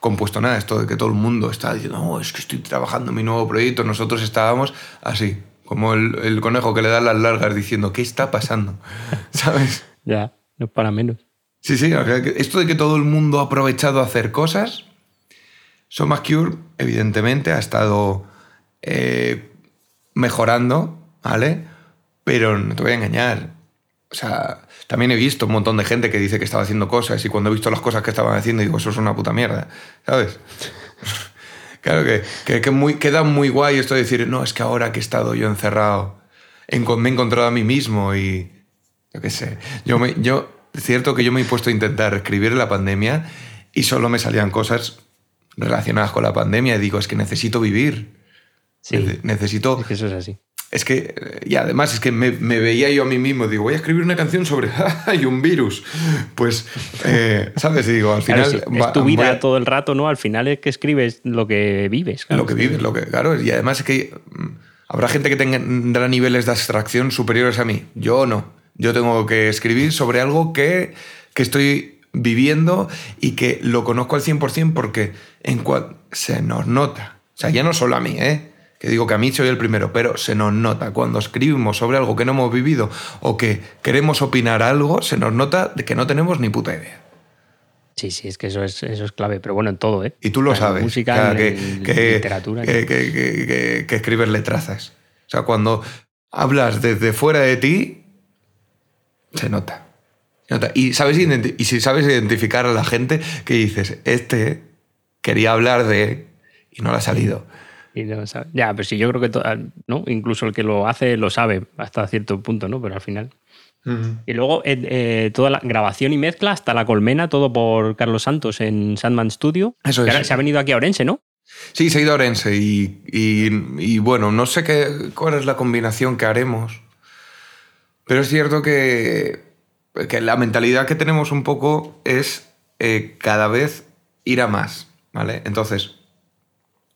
compuesto nada. Esto de que todo el mundo está diciendo, no, es que estoy trabajando en mi nuevo proyecto. Nosotros estábamos así, como el, el conejo que le da las largas diciendo, ¿qué está pasando? ¿Sabes?
Ya, no es para menos.
Sí, sí, esto de que todo el mundo ha aprovechado a hacer cosas, Soma Cure, evidentemente, ha estado eh, mejorando, ¿vale? Pero no te voy a engañar. O sea, también he visto un montón de gente que dice que estaba haciendo cosas y cuando he visto las cosas que estaban haciendo digo, eso es una puta mierda, ¿sabes? claro que, que, muy, queda muy guay esto de decir, no, es que ahora que he estado yo encerrado, me he encontrado a mí mismo y yo qué sé. Yo, me, yo, es cierto que yo me he puesto a intentar escribir la pandemia y solo me salían cosas relacionadas con la pandemia y digo, es que necesito vivir.
Sí,
Nece- necesito
es que eso es así.
es que, y además es que me, me veía yo a mí mismo, digo, voy a escribir una canción sobre hay un virus. Pues, eh, ¿sabes? Y digo, al
Claro,
final.
sí,
va-
es tu vida
a-
todo el rato, ¿no? Al final es que escribes lo que vives. claro.
Lo que vives, lo que. Claro, y además es que mm, habrá gente que tendrá niveles de abstracción superiores a mí. Yo no. Yo tengo que escribir sobre algo que, que estoy viviendo y que lo conozco al 100% porque en cua- se nos nota. O sea, ya no solo a mí, ¿eh? Que digo que a mí soy el primero, pero se nos nota. Cuando escribimos sobre algo que no hemos vivido o que queremos opinar algo, se nos nota de que no tenemos ni puta idea.
Sí, sí, es que eso es, eso es clave, pero bueno, en todo, ¿eh?
Y tú lo
en
sabes.
Música,
que,
en
que-
literatura.
que, que- que- que- que escribes letrazas. O sea, cuando hablas desde fuera de ti, se nota. Se nota. Y, sabes y si sabes identificar a la gente que dices, este quería hablar de... y no le ha salido.
Y no Ya, pero sí, yo creo que to- ¿no? incluso el que lo hace lo sabe hasta cierto punto, ¿no? Pero al final. Y luego eh, eh, toda la grabación y mezcla hasta la colmena, todo por Carlos Santos en Sandman Studio.
Eso es.
se ha venido aquí a Orense, ¿no?
Sí, se ha ido a Orense y, y- y, bueno, no sé qué, cuál es la combinación que haremos, pero es cierto que, que la mentalidad que tenemos un poco es eh, cada vez ir a más, ¿vale? Entonces,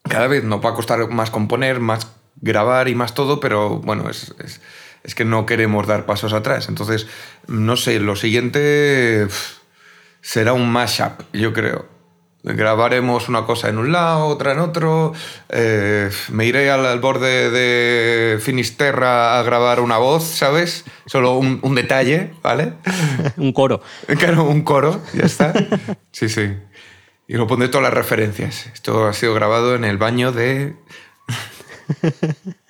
cada vez nos va a costar más componer, más grabar y más todo, pero bueno, es, es- es que no queremos dar pasos atrás. Entonces, no sé, lo siguiente será un mashup, yo creo. Grabaremos una cosa en un lado, otra en otro. eh, me iré al, al borde de Finisterra a grabar una voz, ¿sabes? Solo un, un detalle, ¿vale?
Un coro.
Claro, un coro, ya está. Sí, sí. Y lo pondré todas las referencias. Esto ha sido grabado en el baño de.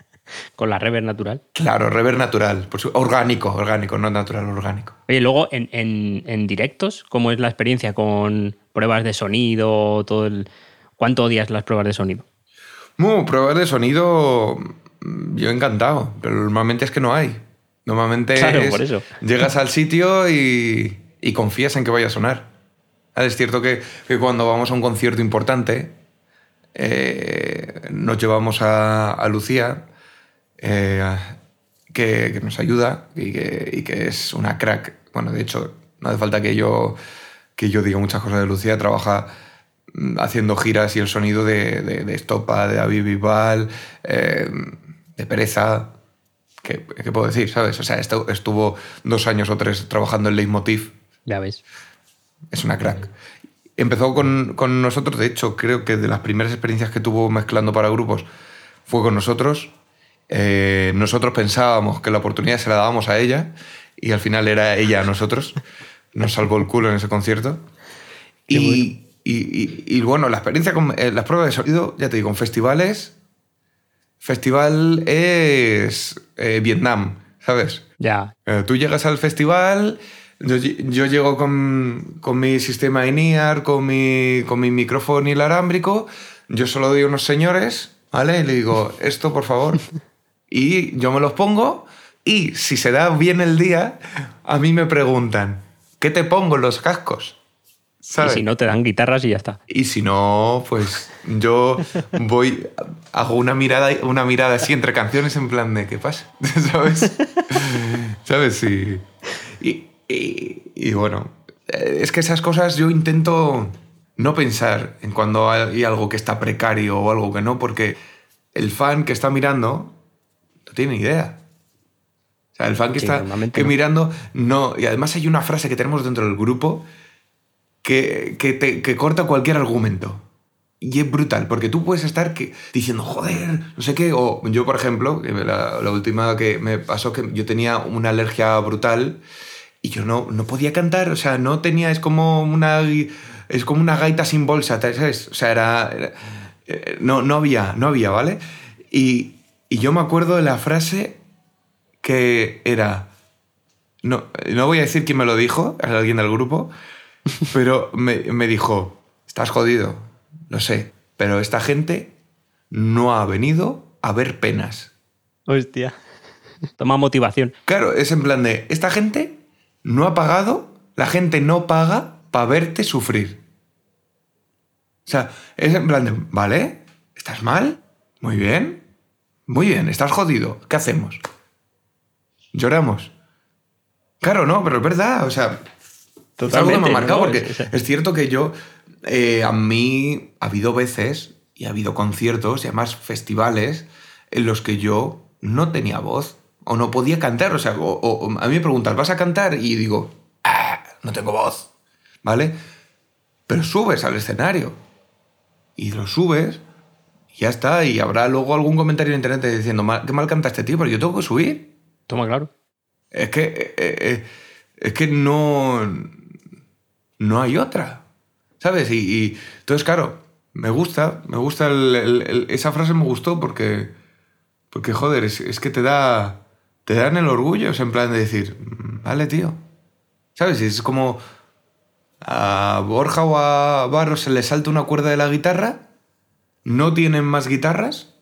Con la reverb natural.
Claro, rever natural. por su- orgánico, orgánico, no natural, orgánico.
Oye, luego en, en- en directos, ¿cómo es la experiencia con pruebas de sonido? Todo el... ¿Cuánto odias las pruebas de sonido?
Bueno, pruebas de sonido, mm, yo encantado, pero normalmente es que no hay. Normalmente
Claro,
es-
por eso.
llegas al sitio y, y confías en que vaya a sonar. Ah, Es cierto que, que cuando vamos a un concierto importante, eh, nos llevamos a, a Lucía, eh, que, que nos ayuda y que, y que es una crack. Bueno, de hecho, no hace falta que yo, que yo diga muchas cosas de Lucía, trabaja mm, haciendo giras y el sonido de, de, de Estopa, de David Bisbal, eh, de Pereza. ¿Qué, qué puedo decir? ¿Sabes? O sea, estu- estuvo dos años o tres trabajando en Leitmotiv
Ya ves.
es una crack. Empezó con, con nosotros, de hecho, creo que de las primeras experiencias que tuvo mezclando para grupos fue con nosotros. Eh, nosotros pensábamos que la oportunidad se la dábamos a ella y al final era ella a nosotros. Nos salvó el culo en ese concierto. Y, y- y- y, bueno, la experiencia con eh, las pruebas de sonido, ya te digo, en festivales. Festival es eh, Vietnam, ¿sabes?
Ya.
Eh, tú llegas al festival, yo, yo llego con, con mi sistema INEAR, con mi, con mi micrófono inalámbrico, yo solo doy unos señores, ¿vale? Y le digo, esto por favor. Y yo me los pongo y si se da bien el día, a mí me preguntan, ¿qué te pongo en los cascos?
Y si no, te dan guitarras y ya está.
Y si no, pues yo voy, hago una mirada, una mirada así entre canciones en plan de ¿qué pasa? ¿Sabes? ¿Sabes? Y, y, y- y bueno, es que esas cosas yo intento no pensar en cuando hay algo que está precario o algo que no, porque el fan que está mirando tiene idea. O sea, el fan que
Sí,
está que
no.
mirando no. Y además hay una frase que tenemos dentro del grupo que, que, te- que corta cualquier argumento. Y es brutal, porque tú puedes estar que, diciendo, joder, no sé qué. O yo, por ejemplo, la, la última que me pasó, que yo tenía una alergia brutal y yo no, no podía cantar. O sea, no tenía, es como una, es como una gaita sin bolsa, ¿sabes? O sea, era. era- eh, no, no había, no había, ¿vale? Y, y yo me acuerdo de la frase que era no, no voy a decir quién me lo dijo, alguien del grupo, pero me, me dijo, estás jodido, lo sé, pero esta gente no ha venido a ver penas.
Hostia. Toma motivación.
Claro, es en plan de, esta gente no ha pagado, la gente no paga para verte sufrir. O sea, es en plan de, ¿vale? ¿Estás mal? Muy bien. Muy bien, estás jodido. ¿Qué hacemos? ¿Lloramos? Claro, no, pero es verdad. O sea, es algo que me ha marcado
¿no?
porque
Es-
cierto que yo, eh, a mí, ha habido veces y ha habido conciertos y además festivales en los que yo no tenía voz o no podía cantar. O sea, o- a mí me preguntan, ¿vas a cantar? Y digo, "Ah, no tengo voz. ¿Vale? Pero subes al escenario y lo subes ya está. Y habrá luego algún comentario en internet diciendo, "Mal- qué mal canta este tío, pero yo tengo que subir.
Toma, claro.
Es que, eh, eh, es que no, no hay otra. ¿Sabes? Y, y entonces, claro, me gusta, me gusta el- el- el- esa frase me gustó porque, porque joder, es, es que te da, te dan el orgullo, es en plan de decir, "Mm, vale, tío. ¿Sabes? Y es como a Borja o a Barros se le salta una cuerda de la guitarra, no tienen más guitarras,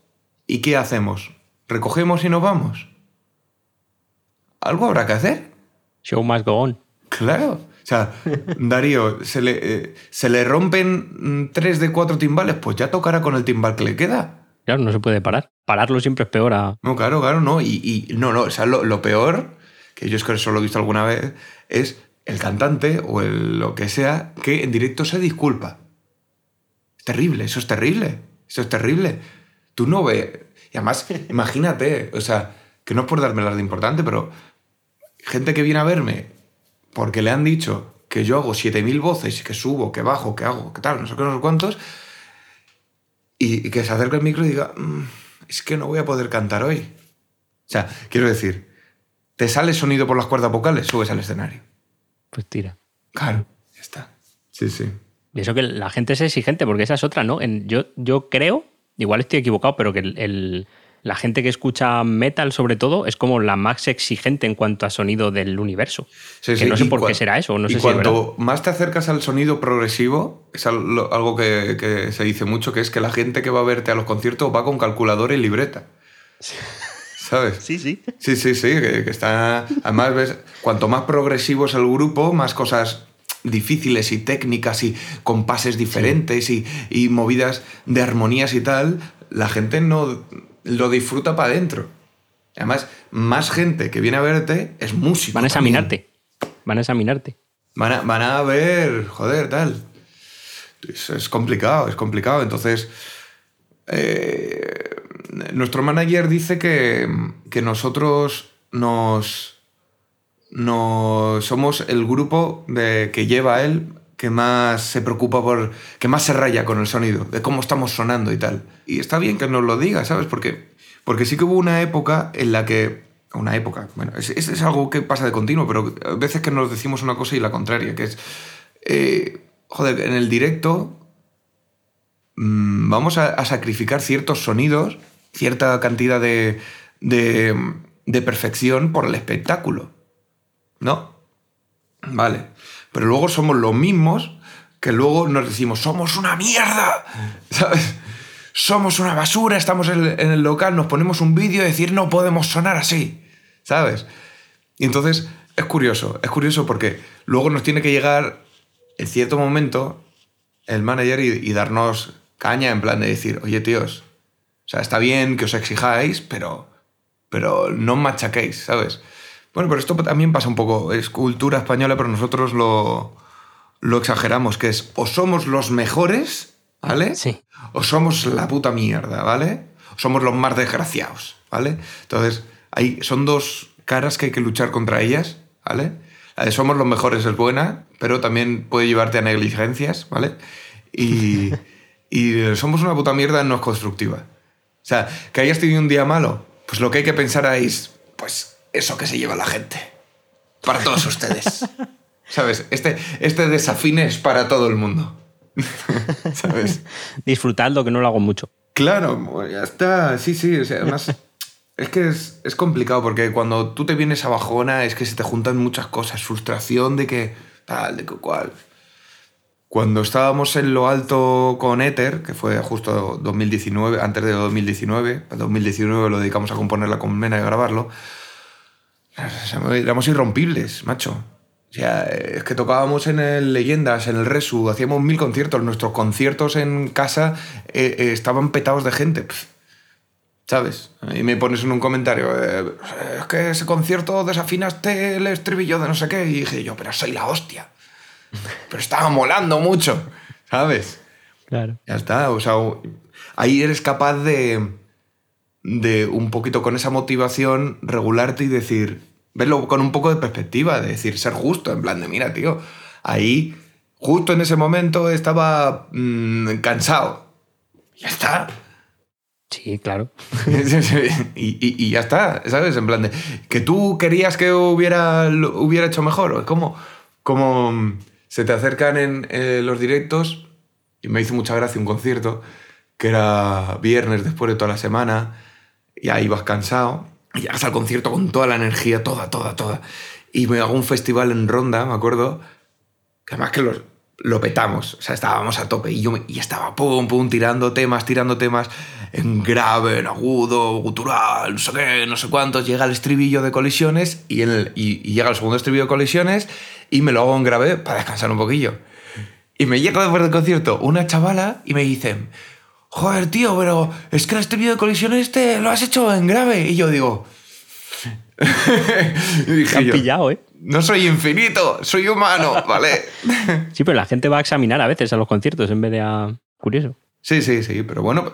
¿y qué hacemos? ¿Recogemos y nos vamos? Algo habrá que hacer.
Show must go on.
Claro. O sea, Darío, se le, eh, se le rompen mm, tres de cuatro timbales, pues ya tocará con el timbal que le queda.
Claro, no se puede parar. Pararlo siempre es peor a...
No, claro, claro, no. Y, y- no, no, o sea, lo, lo peor, que yo es que eso lo he visto alguna vez, es el cantante o el, lo que sea que en directo se disculpa. Es terrible, eso es terrible. Eso es terrible. Tú no ves. Y además, imagínate, o sea, que no es por dármelas de importante, pero gente que viene a verme porque le han dicho que yo hago 7000 voces que subo, que bajo, que hago, que tal, no sé qué, no sé cuántos, y, y que se acerque al micro y diga, "Mm, es que no voy a poder cantar hoy. O sea, quiero decir, te sale sonido por las cuerdas vocales, subes al escenario.
Pues tira.
Claro, ya está. Sí, sí.
Y eso que la gente es exigente, porque esa es otra, ¿no? En- yo, yo creo, igual estoy equivocado, pero que el- el- la gente que escucha metal, sobre todo, es como la más exigente en cuanto a sonido del universo.
Sí,
que
sí,
no sé
y
por qué será eso, no
y
sé si
cuanto más te acercas al sonido progresivo, es al- algo que, que se dice mucho, que es que la gente que va a verte a los conciertos va con calculadora y libreta. ¿Sabes?
Sí, sí.
Sí, sí, sí, que, que está... Además, ves, cuanto más progresivo es el grupo, más cosas difíciles y técnicas y compases diferentes y, y movidas de armonías y tal, la gente no lo disfruta para adentro. Además, más gente que viene a verte es músico.
Van a
también.
examinarte. Van a examinarte.
Van a, van a ver, joder, tal. Es, es complicado, es complicado. Entonces, eh, nuestro manager dice que, que nosotros nos, nos somos el grupo de, que lleva a él que más se preocupa por, que más se raya con el sonido, de cómo estamos sonando y tal. Y está bien que nos lo diga, ¿sabes? Porque, porque sí que hubo una época en la que una época. Bueno, es, es- es algo que pasa de continuo, pero a veces que nos decimos una cosa y la contraria, que es, eh, joder, en el directo mm, vamos a, a sacrificar ciertos sonidos, cierta cantidad de, de, de perfección por el espectáculo, ¿no? Vale, pero luego somos los mismos que luego nos decimos, somos una mierda, ¿sabes? Somos una basura, estamos en el, local, nos ponemos un vídeo y decir, no podemos sonar así, ¿sabes? Y entonces es curioso, es curioso porque luego nos tiene que llegar en cierto momento el manager y, y darnos caña en plan de decir, oye tíos, o sea, está bien que os exijáis, pero, pero no machaquéis, ¿sabes? Bueno, pero esto también pasa un poco, es cultura española, pero nosotros lo, lo exageramos, que es o somos los mejores, ¿vale?
Sí.
O somos la puta mierda, ¿vale? O somos los más desgraciados, ¿vale? Entonces, hay, son dos caras que hay que luchar contra ellas, ¿vale? La de somos los mejores es buena, pero también puede llevarte a negligencias, ¿vale? Y, y somos una puta mierda no es constructiva. O sea, que hayas tenido un día malo, pues lo que hay que pensar es, pues, eso que se lleva la gente. Para todos ustedes. ¿Sabes? Este, este desafine es para todo el mundo. ¿Sabes?
Disfrutadlo, que no lo hago mucho.
Claro, ya está. Sí, sí. o sea, además, es, que es, es complicado porque cuando tú te vienes a bajona es que se te juntan muchas cosas. Frustración de que tal, de que cual. Cuando estábamos en lo alto con Ether, que fue justo 2019, antes de 2019, el 2019 lo dedicamos a componer la colmena y a grabarlo, éramos irrompibles, macho. O sea, es que tocábamos en el Leyendas, en el Resu, hacíamos mil conciertos. Nuestros conciertos en casa eh, eh, estaban petados de gente. Pff, ¿Sabes? Y me pones en un comentario, eh, es que ese concierto desafinaste el estribillo de no sé qué. Y dije yo, pero soy la hostia. Pero estaba molando mucho, ¿sabes?
Claro.
Ya está, o sea, ahí eres capaz de, de un poquito con esa motivación regularte y decir, verlo con un poco de perspectiva, de decir, ser justo, en plan de, mira, tío, ahí, justo en ese momento estaba mm, cansado. Ya está.
Sí, claro.
y, y- y ya está, ¿sabes? En plan de, que tú querías que hubiera, lo hubiera hecho mejor. Es como, como se te acercan en eh, los directos, y me hizo mucha gracia un concierto, que era viernes después de toda la semana, y ahí vas cansado, y llegas al concierto con toda la energía, toda, toda, toda. Y me hago un festival en Ronda, me acuerdo, que además que los, lo petamos, o sea, estábamos a tope y yo y estaba pum, pum, tirando temas, tirando temas en grave, en agudo, gutural, no sé qué, no sé cuántos, llega el estribillo de colisiones y, el- y llega el segundo estribillo de colisiones y me lo hago en grave para descansar un poquillo. Y me llega después del concierto una chavala y me dicen, joder, tío, pero es que el estribillo de colisiones este lo has hecho en grave. Y yo digo... dije
han
yo,
pillado, ¿eh?
no soy infinito, soy humano, ¿vale?
Sí, pero la gente va a examinar a veces a los conciertos en vez de a... Curioso.
Sí, sí, sí, pero bueno,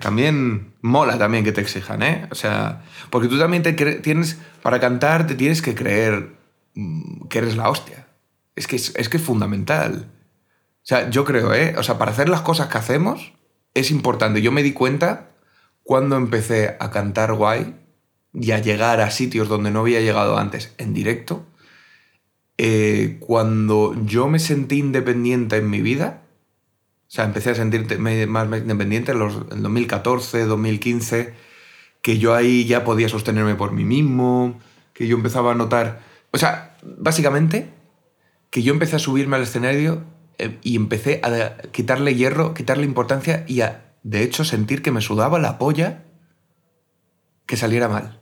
también mola también que te exijan, ¿eh? O sea, porque tú también te tienes, para cantar te tienes que creer mm, que eres la hostia. Es que es, es que es fundamental. O sea, yo creo, ¿eh? O sea, para hacer las cosas que hacemos es importante. Yo me di cuenta cuando empecé a cantar guay y a llegar a sitios donde no había llegado antes en directo, eh, cuando yo me sentí independiente en mi vida, o sea, empecé a sentirme más independiente en, los, en 2014, 2015, que yo ahí ya podía sostenerme por mí mismo, que yo empezaba a notar... O sea, básicamente, que yo empecé a subirme al escenario eh, y empecé a quitarle hierro, quitarle importancia y a, de hecho, sentir que me sudaba la polla que saliera mal.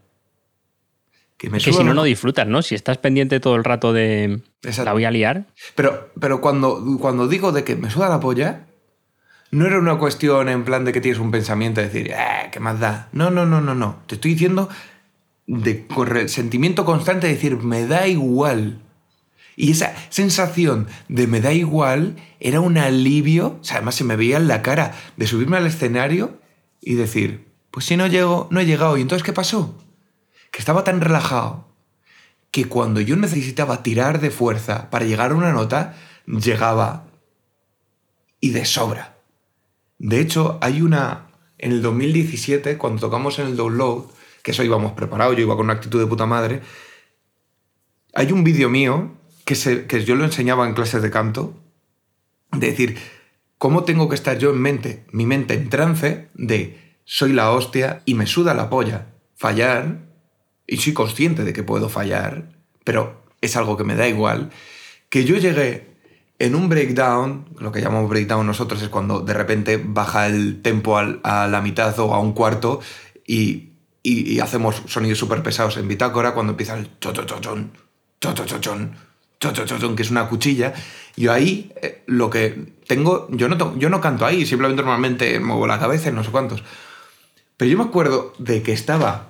Que me
si no, no disfrutas, ¿no? Si estás pendiente todo el rato de...
Exacto.
La voy a liar.
Pero, pero cuando, cuando digo de que me suda la polla, no era una cuestión en plan de que tienes un pensamiento de decir, eh, ¿qué más da? No, no, no, no, no. Te estoy diciendo de sentimiento constante de decir, me da igual. Y esa sensación de me da igual era un alivio, o sea, además se me veía en la cara de subirme al escenario y decir, pues si no llego, no he llegado. ¿Y entonces qué pasó? Que estaba tan relajado que cuando yo necesitaba tirar de fuerza para llegar a una nota, llegaba y de sobra. De hecho, hay una. En el 2017, cuando tocamos en el download, que eso íbamos preparados, yo iba con una actitud de puta madre, hay un vídeo mío que, se, que yo lo enseñaba en clases de canto, de decir, ¿cómo tengo que estar yo en mente, mi mente en trance de soy la hostia y me suda la polla fallar, y soy consciente de que puedo fallar, pero es algo que me da igual, que yo llegué en un breakdown, lo que llamamos breakdown nosotros es cuando de repente baja el tempo al- a la mitad o a un cuarto y, y- y hacemos sonidos súper pesados en bitácora cuando empieza el chochochochón, chochochochón, chochochochón, que es una cuchilla. Yo ahí eh, lo que tengo, yo no, yo no canto ahí, simplemente normalmente muevo la cabeza y no sé cuántos. Pero yo me acuerdo de que estaba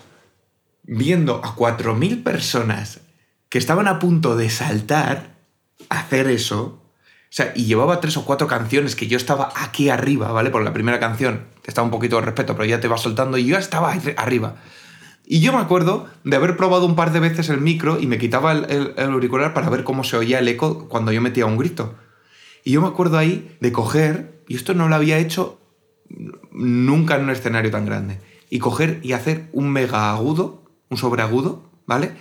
viendo a 4.000 personas que estaban a punto de saltar hacer eso. O sea, y llevaba tres o cuatro canciones que yo estaba aquí arriba, ¿vale? Por la primera canción estaba un poquito de respeto, pero ya te vas soltando y yo estaba arriba. Y yo me acuerdo de haber probado un par de veces el micro y me quitaba el, auricular para ver cómo se oía el eco cuando yo metía un grito. Y yo me acuerdo ahí de coger, y esto no lo había hecho nunca en un escenario tan grande, y coger y hacer un mega agudo, un sobreagudo, ¿vale?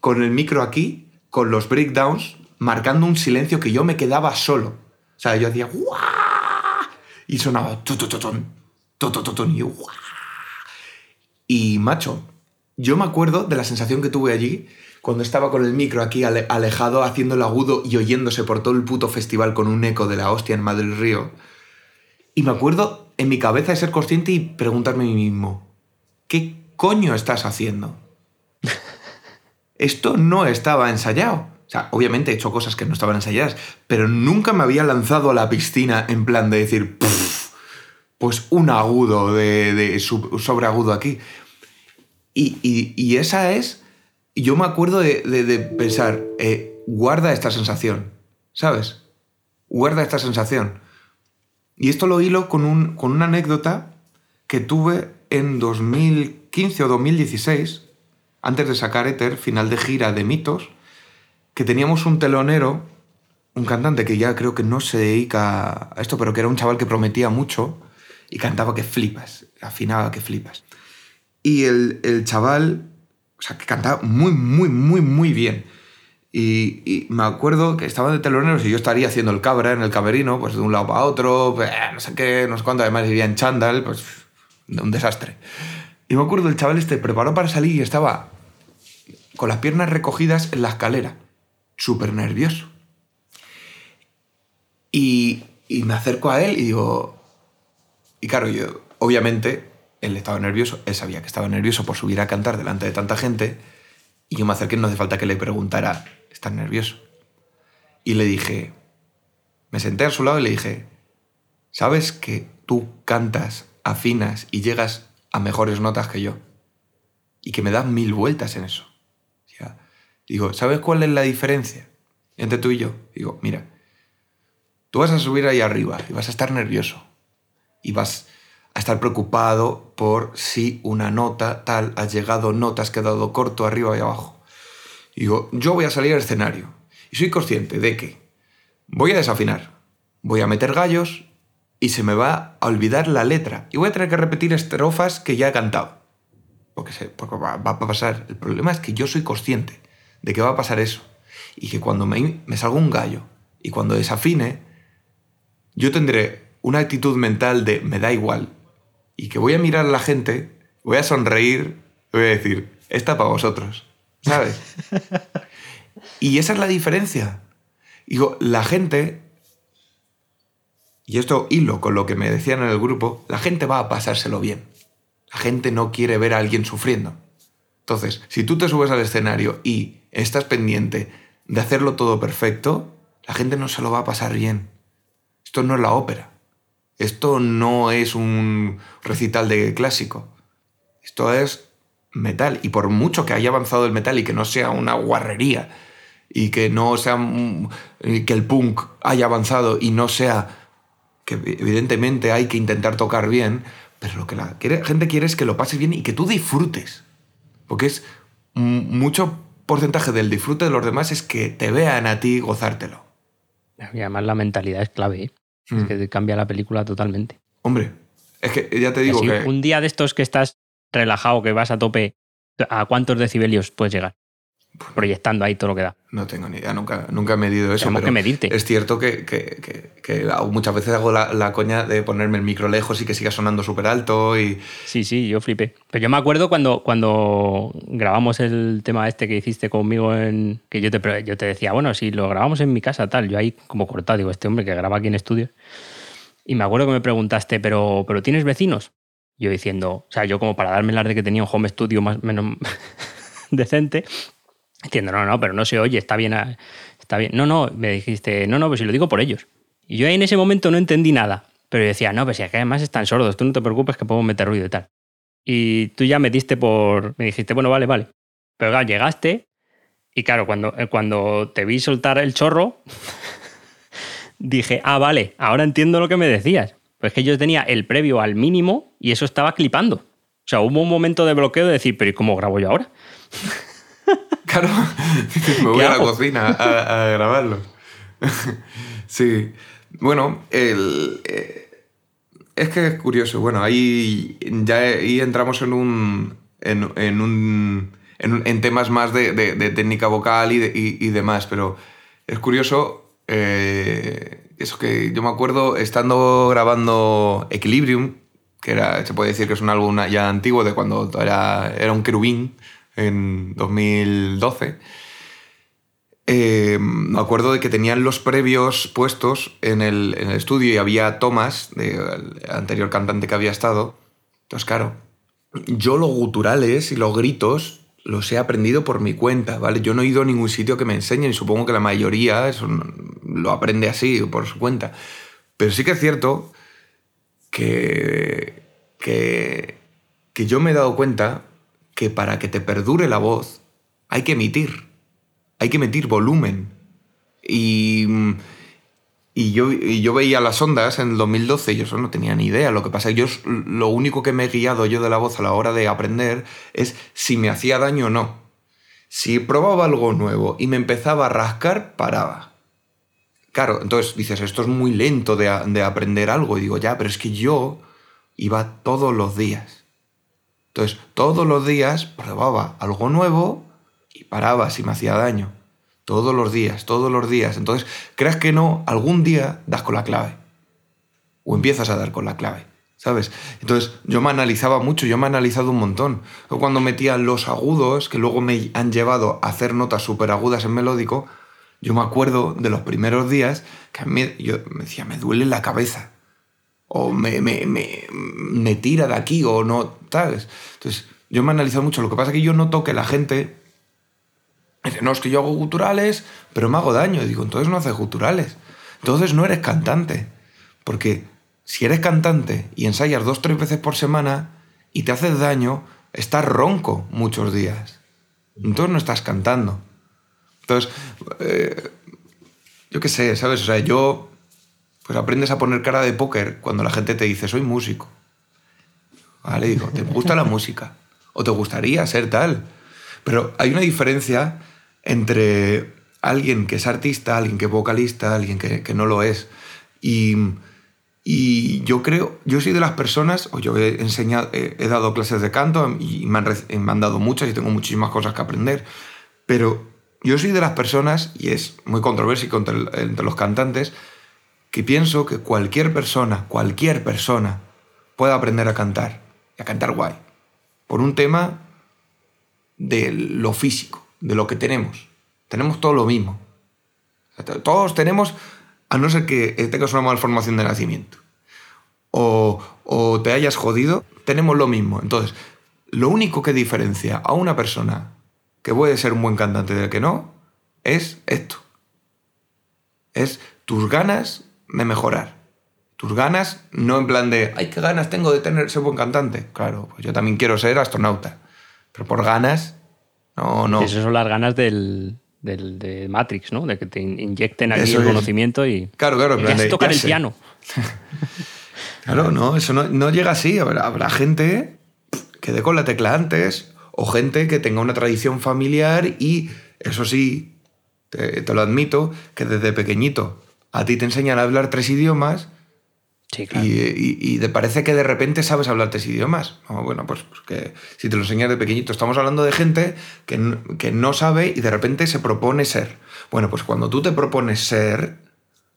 Con el micro aquí, con los breakdowns, marcando un silencio que yo me quedaba solo. O sea, yo hacía. Y sonaba tutututun, tutututun, y. Y macho, yo me acuerdo de la sensación que tuve allí cuando estaba con el micro aquí ale- alejado, haciendo el agudo y oyéndose por todo el puto festival con un eco de la hostia en Madrid Río. Y me acuerdo en mi cabeza de ser consciente y preguntarme a mí mismo, ¿qué coño estás haciendo? Esto no estaba ensayado. O sea, obviamente he hecho cosas que no estaban ensayadas, pero nunca me había lanzado a la piscina en plan de decir, "Pff, pues un agudo de, de sobreagudo aquí. Y, y- esa es, yo me acuerdo de, de- de pensar, eh, guarda esta sensación, ¿sabes? Guarda esta sensación. Y esto lo hilo con, un, con una anécdota que tuve en 2015 o 2016, antes de sacar Ether, final de gira de mitos, que teníamos un telonero, un cantante que ya creo que no se dedica a esto, pero que era un chaval que prometía mucho y cantaba que flipas, afinaba que flipas. Y el, el chaval, o sea, que cantaba muy, muy, muy, muy bien. Y, me acuerdo que estaba de teloneros y yo estaría haciendo el cabra en el camerino, pues de un lado para otro, eh, no sé qué, no sé cuánto, además iría en chándal, pues un desastre. Y me acuerdo el chaval este preparó para salir y estaba con las piernas recogidas en la escalera, súper nervioso. Y, y me acerco a él y digo, y claro, yo, obviamente, él estaba nervioso, él sabía que estaba nervioso por subir a cantar delante de tanta gente, y yo me acerqué, no hace falta que le preguntara, ¿estás nervioso? Y le dije, me senté a su lado y le dije, ¿sabes que tú cantas, afinas y llegas a mejores notas que yo? Y que me das mil vueltas en eso. O digo, ¿sabes cuál es la diferencia entre tú y yo? Digo, mira, tú vas a subir ahí arriba y vas a estar nervioso y vas estar preocupado por si una nota tal has llegado, no te has quedado corto arriba y abajo. Digo, yo voy a salir al escenario y soy consciente de que voy a desafinar, voy a meter gallos y se me va a olvidar la letra y voy a tener que repetir estrofas que ya he cantado. Porque, se- va a pasar. El problema es que yo soy consciente de que va a pasar eso y que cuando me, me salga un gallo y cuando desafine, yo tendré una actitud mental de me da igual y que voy a mirar a la gente, voy a sonreír, voy a decir, esta para vosotros, ¿sabes? y esa es la diferencia. Digo, la gente, y esto hilo con lo que me decían en el grupo, la gente va a pasárselo bien. La gente no quiere ver a alguien sufriendo. Entonces, si tú te subes al escenario y estás pendiente de hacerlo todo perfecto, la gente no se lo va a pasar bien. Esto no es la ópera. Esto no es un recital de clásico. Esto es metal. Y por mucho que haya avanzado el metal y que no sea una guarrería, y que no sea que el punk haya avanzado y no sea que evidentemente hay que intentar tocar bien, pero lo que la gente quiere es que lo pases bien y que tú disfrutes. Porque es mucho porcentaje del disfrute de los demás es que te vean a ti gozártelo.
Y además la mentalidad es clave, ¿eh?
Mm.
Es que cambia la película totalmente.
Hombre, es que ya te digo
Así,
que...
Un día de estos que estás relajado, que vas a tope, ¿a cuántos decibelios puedes llegar? Proyectando ahí todo lo que da.
No tengo ni idea, nunca, nunca he medido eso.
Tenemos que medirte.
Es cierto que, que- que- muchas veces hago la, la coña de ponerme el micro lejos y que siga sonando súper alto y...
Sí, sí, yo flipé. Pero yo me acuerdo cuando, cuando grabamos el tema este que hiciste conmigo en. que yo te, yo te decía, bueno, si lo grabamos en mi casa, tal. Yo ahí como cortado, digo, este hombre que graba aquí en estudio. Y me acuerdo que me preguntaste, ¿pero, pero tienes vecinos? Yo diciendo, o sea, yo como para darme las de que tenía un home studio más menos decente, diciendo, no, no, pero no se oye, está bien, ah, está bien. No, no, me dijiste, no, no, pues si lo digo por ellos. Y yo en ese momento no entendí nada. Pero decía, no, pues si aquí además están sordos, tú no te preocupes que podemos meter ruido y tal. Y tú ya me diste por. Me dijiste, bueno, vale, vale. Pero claro, llegaste y claro, cuando, eh, cuando te vi soltar el chorro, dije, ah, vale, ahora entiendo lo que me decías. Pues que yo tenía el previo al mínimo y eso estaba clipando. O sea, hubo un momento de bloqueo de decir, pero ¿y cómo grabo yo ahora?
Claro, me voy
¿Qué
a la cocina a, a grabarlo. sí, bueno, el, eh, es que es curioso. Bueno, ahí ya ahí entramos en un. en, en un. en, temas más de, de- de técnica vocal y, de- y- y demás, pero es curioso. eh, eso que yo me acuerdo estando grabando Equilibrium que era, se puede decir que es un álbum ya antiguo de cuando era, era un querubín en 2012. Eh, me acuerdo de que tenían los previos puestos en el, el estudio y había tomas del anterior cantante que había estado. Entonces, claro, yo los guturales y los gritos los he aprendido por mi cuenta, ¿vale? Yo no he ido a ningún sitio que me enseñen y supongo que la mayoría lo aprende así, por su cuenta. Pero sí que es cierto que, que, que yo me he dado cuenta que para que te perdure la voz hay que emitir, hay que emitir volumen. Y, y, yo, y yo veía las ondas en el 2012 y yo eso no tenía ni idea. Lo que pasa es que yo lo único que me he guiado yo de la voz a la hora de aprender es si me hacía daño o no. Si probaba algo nuevo y me empezaba a rascar, paraba. Claro, entonces dices, esto es muy lento de, de aprender algo. Y digo, ya, pero es que yo iba todos los días. Entonces, todos los días probaba algo nuevo y paraba si me hacía daño. Todos los días, todos los días. Entonces, creas que no, algún día das con la clave. O empiezas a dar con la clave, ¿sabes? Entonces, yo me analizaba mucho, yo me he analizado un montón. Yo Cuando metía los agudos, que luego me han llevado a hacer notas súper agudas en melódico, yo me acuerdo de los primeros días que a mí me decía, me duele la cabeza o me, me, me, me tira de aquí o no, ¿sabes? Entonces, yo me he analizado mucho. Lo que pasa es que yo noto que la gente dice, no, es que yo hago guturales, pero me hago daño. Digo, entonces no haces guturales. Entonces no eres cantante. Porque si eres cantante y ensayas dos, tres veces por semana y te haces daño, estás ronco muchos días. Entonces no estás cantando. Entonces, eh, yo qué sé, ¿sabes? O sea, yo pues aprendes a poner cara de póker cuando la gente te dice, soy músico. Digo, ¿te gusta la música? ¿O te gustaría ser tal? Pero hay una diferencia entre alguien que es artista, alguien que es vocalista, alguien que, no lo es. Y, yo creo, yo soy de las personas, o yo he enseñado, he, dado clases de canto y me han, dado muchas y tengo muchísimas cosas que aprender, pero yo soy de las personas, y es muy controversial entre, entre los cantantes, que pienso que cualquier persona, cualquier persona, puede aprender a cantar, y a cantar guay, por un tema de lo físico, de lo que tenemos. Tenemos todo lo mismo. Todos tenemos, a no ser que tengas una malformación de nacimiento o, o te hayas jodido, tenemos lo mismo. Entonces, lo único que diferencia a una persona que puede ser un buen cantante del que no es esto. Es tus ganas de mejorar. Tus ganas, no en plan de, ay, qué ganas tengo de tener, ser buen cantante. Claro, pues yo también quiero ser astronauta. Pero por ganas, no, no.
Esas son las ganas del, del- de Matrix, ¿no? De que te in- inyecten aquí
Eso
el
es.
conocimiento y.
Claro, claro,
y
de,
tocar el
sé.
piano.
Claro, no, eso no, no llega así. Habrá, habrá gente que dé con la tecla antes o gente que tenga una tradición familiar y, eso sí, te, te lo admito, que desde pequeñito a ti te enseñan a hablar tres idiomas
Sí, claro.
y, y- y te parece que de repente sabes hablar tres idiomas. No, bueno, pues, pues que si te lo enseñas de pequeñito. Estamos hablando de gente que, que no sabe y de repente se propone ser. Bueno, pues cuando tú te propones ser,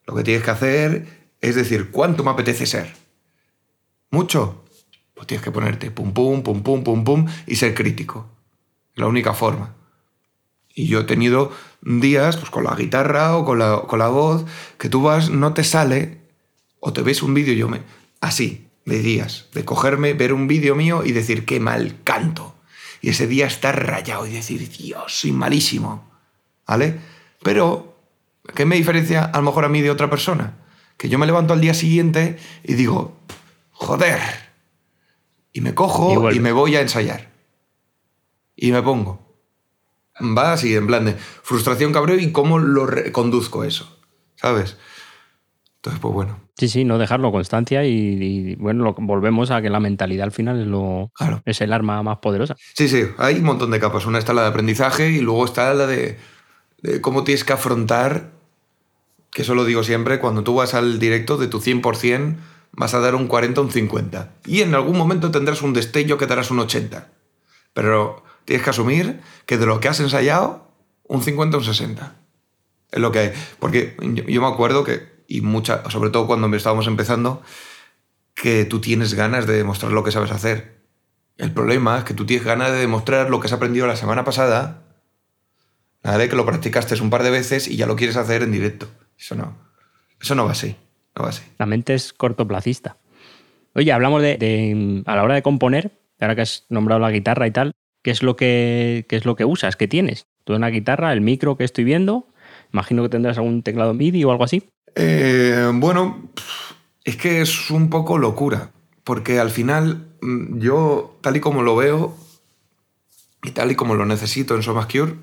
lo que tienes que hacer es decir, ¿cuánto me apetece ser? ¿Mucho? Pues tienes que ponerte pum, pum, pum, pum, pum, pum y ser crítico. Es la única forma. Y yo he tenido días pues, con la guitarra o con la, con la voz que tú vas, no te sale, o te ves un vídeo, yo me. Así, de días, de cogerme, ver un vídeo mío y decir qué mal canto. Y ese día estar rayado y decir, Dios, soy malísimo. ¿Vale? Pero, ¿qué me diferencia a lo mejor a mí de otra persona? Que yo me levanto al día siguiente y digo, joder. Y me cojo y me voy a ensayar. Y me pongo. Va así, en plan de frustración, cabreo y cómo lo conduzco eso. ¿Sabes? Entonces, pues bueno,
Sí, sí, no dejarlo constancia y, y, bueno, lo- volvemos a que la mentalidad al final es, lo,
claro.
es el arma más poderosa.
Sí, sí, hay un montón de capas. Una está la de aprendizaje y luego está la de, de cómo tienes que afrontar, que eso lo digo siempre, cuando tú vas al directo de tu 100% vas a dar un 40 o un 50. Y en algún momento tendrás un destello que darás un 80. Pero tienes que asumir que de lo que has ensayado, un 50 o un 60. Es lo que hay. Porque yo, me acuerdo que, y mucha, sobre todo cuando estábamos empezando, que tú tienes ganas de demostrar lo que sabes hacer. El problema es que tú tienes ganas de demostrar lo que has aprendido la semana pasada, ¿vale? Que lo practicaste un par de veces y ya lo quieres hacer en directo. Eso no. Eso no va así. No va así.
La mente es cortoplacista. Oye, hablamos de, de- a la hora de componer, ahora que has nombrado la guitarra y tal, ¿qué es lo que, qué es lo que usas? ¿Qué tienes? Tú una guitarra, el micro que estoy viendo, imagino que tendrás algún teclado MIDI o algo así.
Eh, bueno, es que es un poco locura, porque al final mm, yo, tal y como lo veo y tal y como lo necesito en Somas Cure,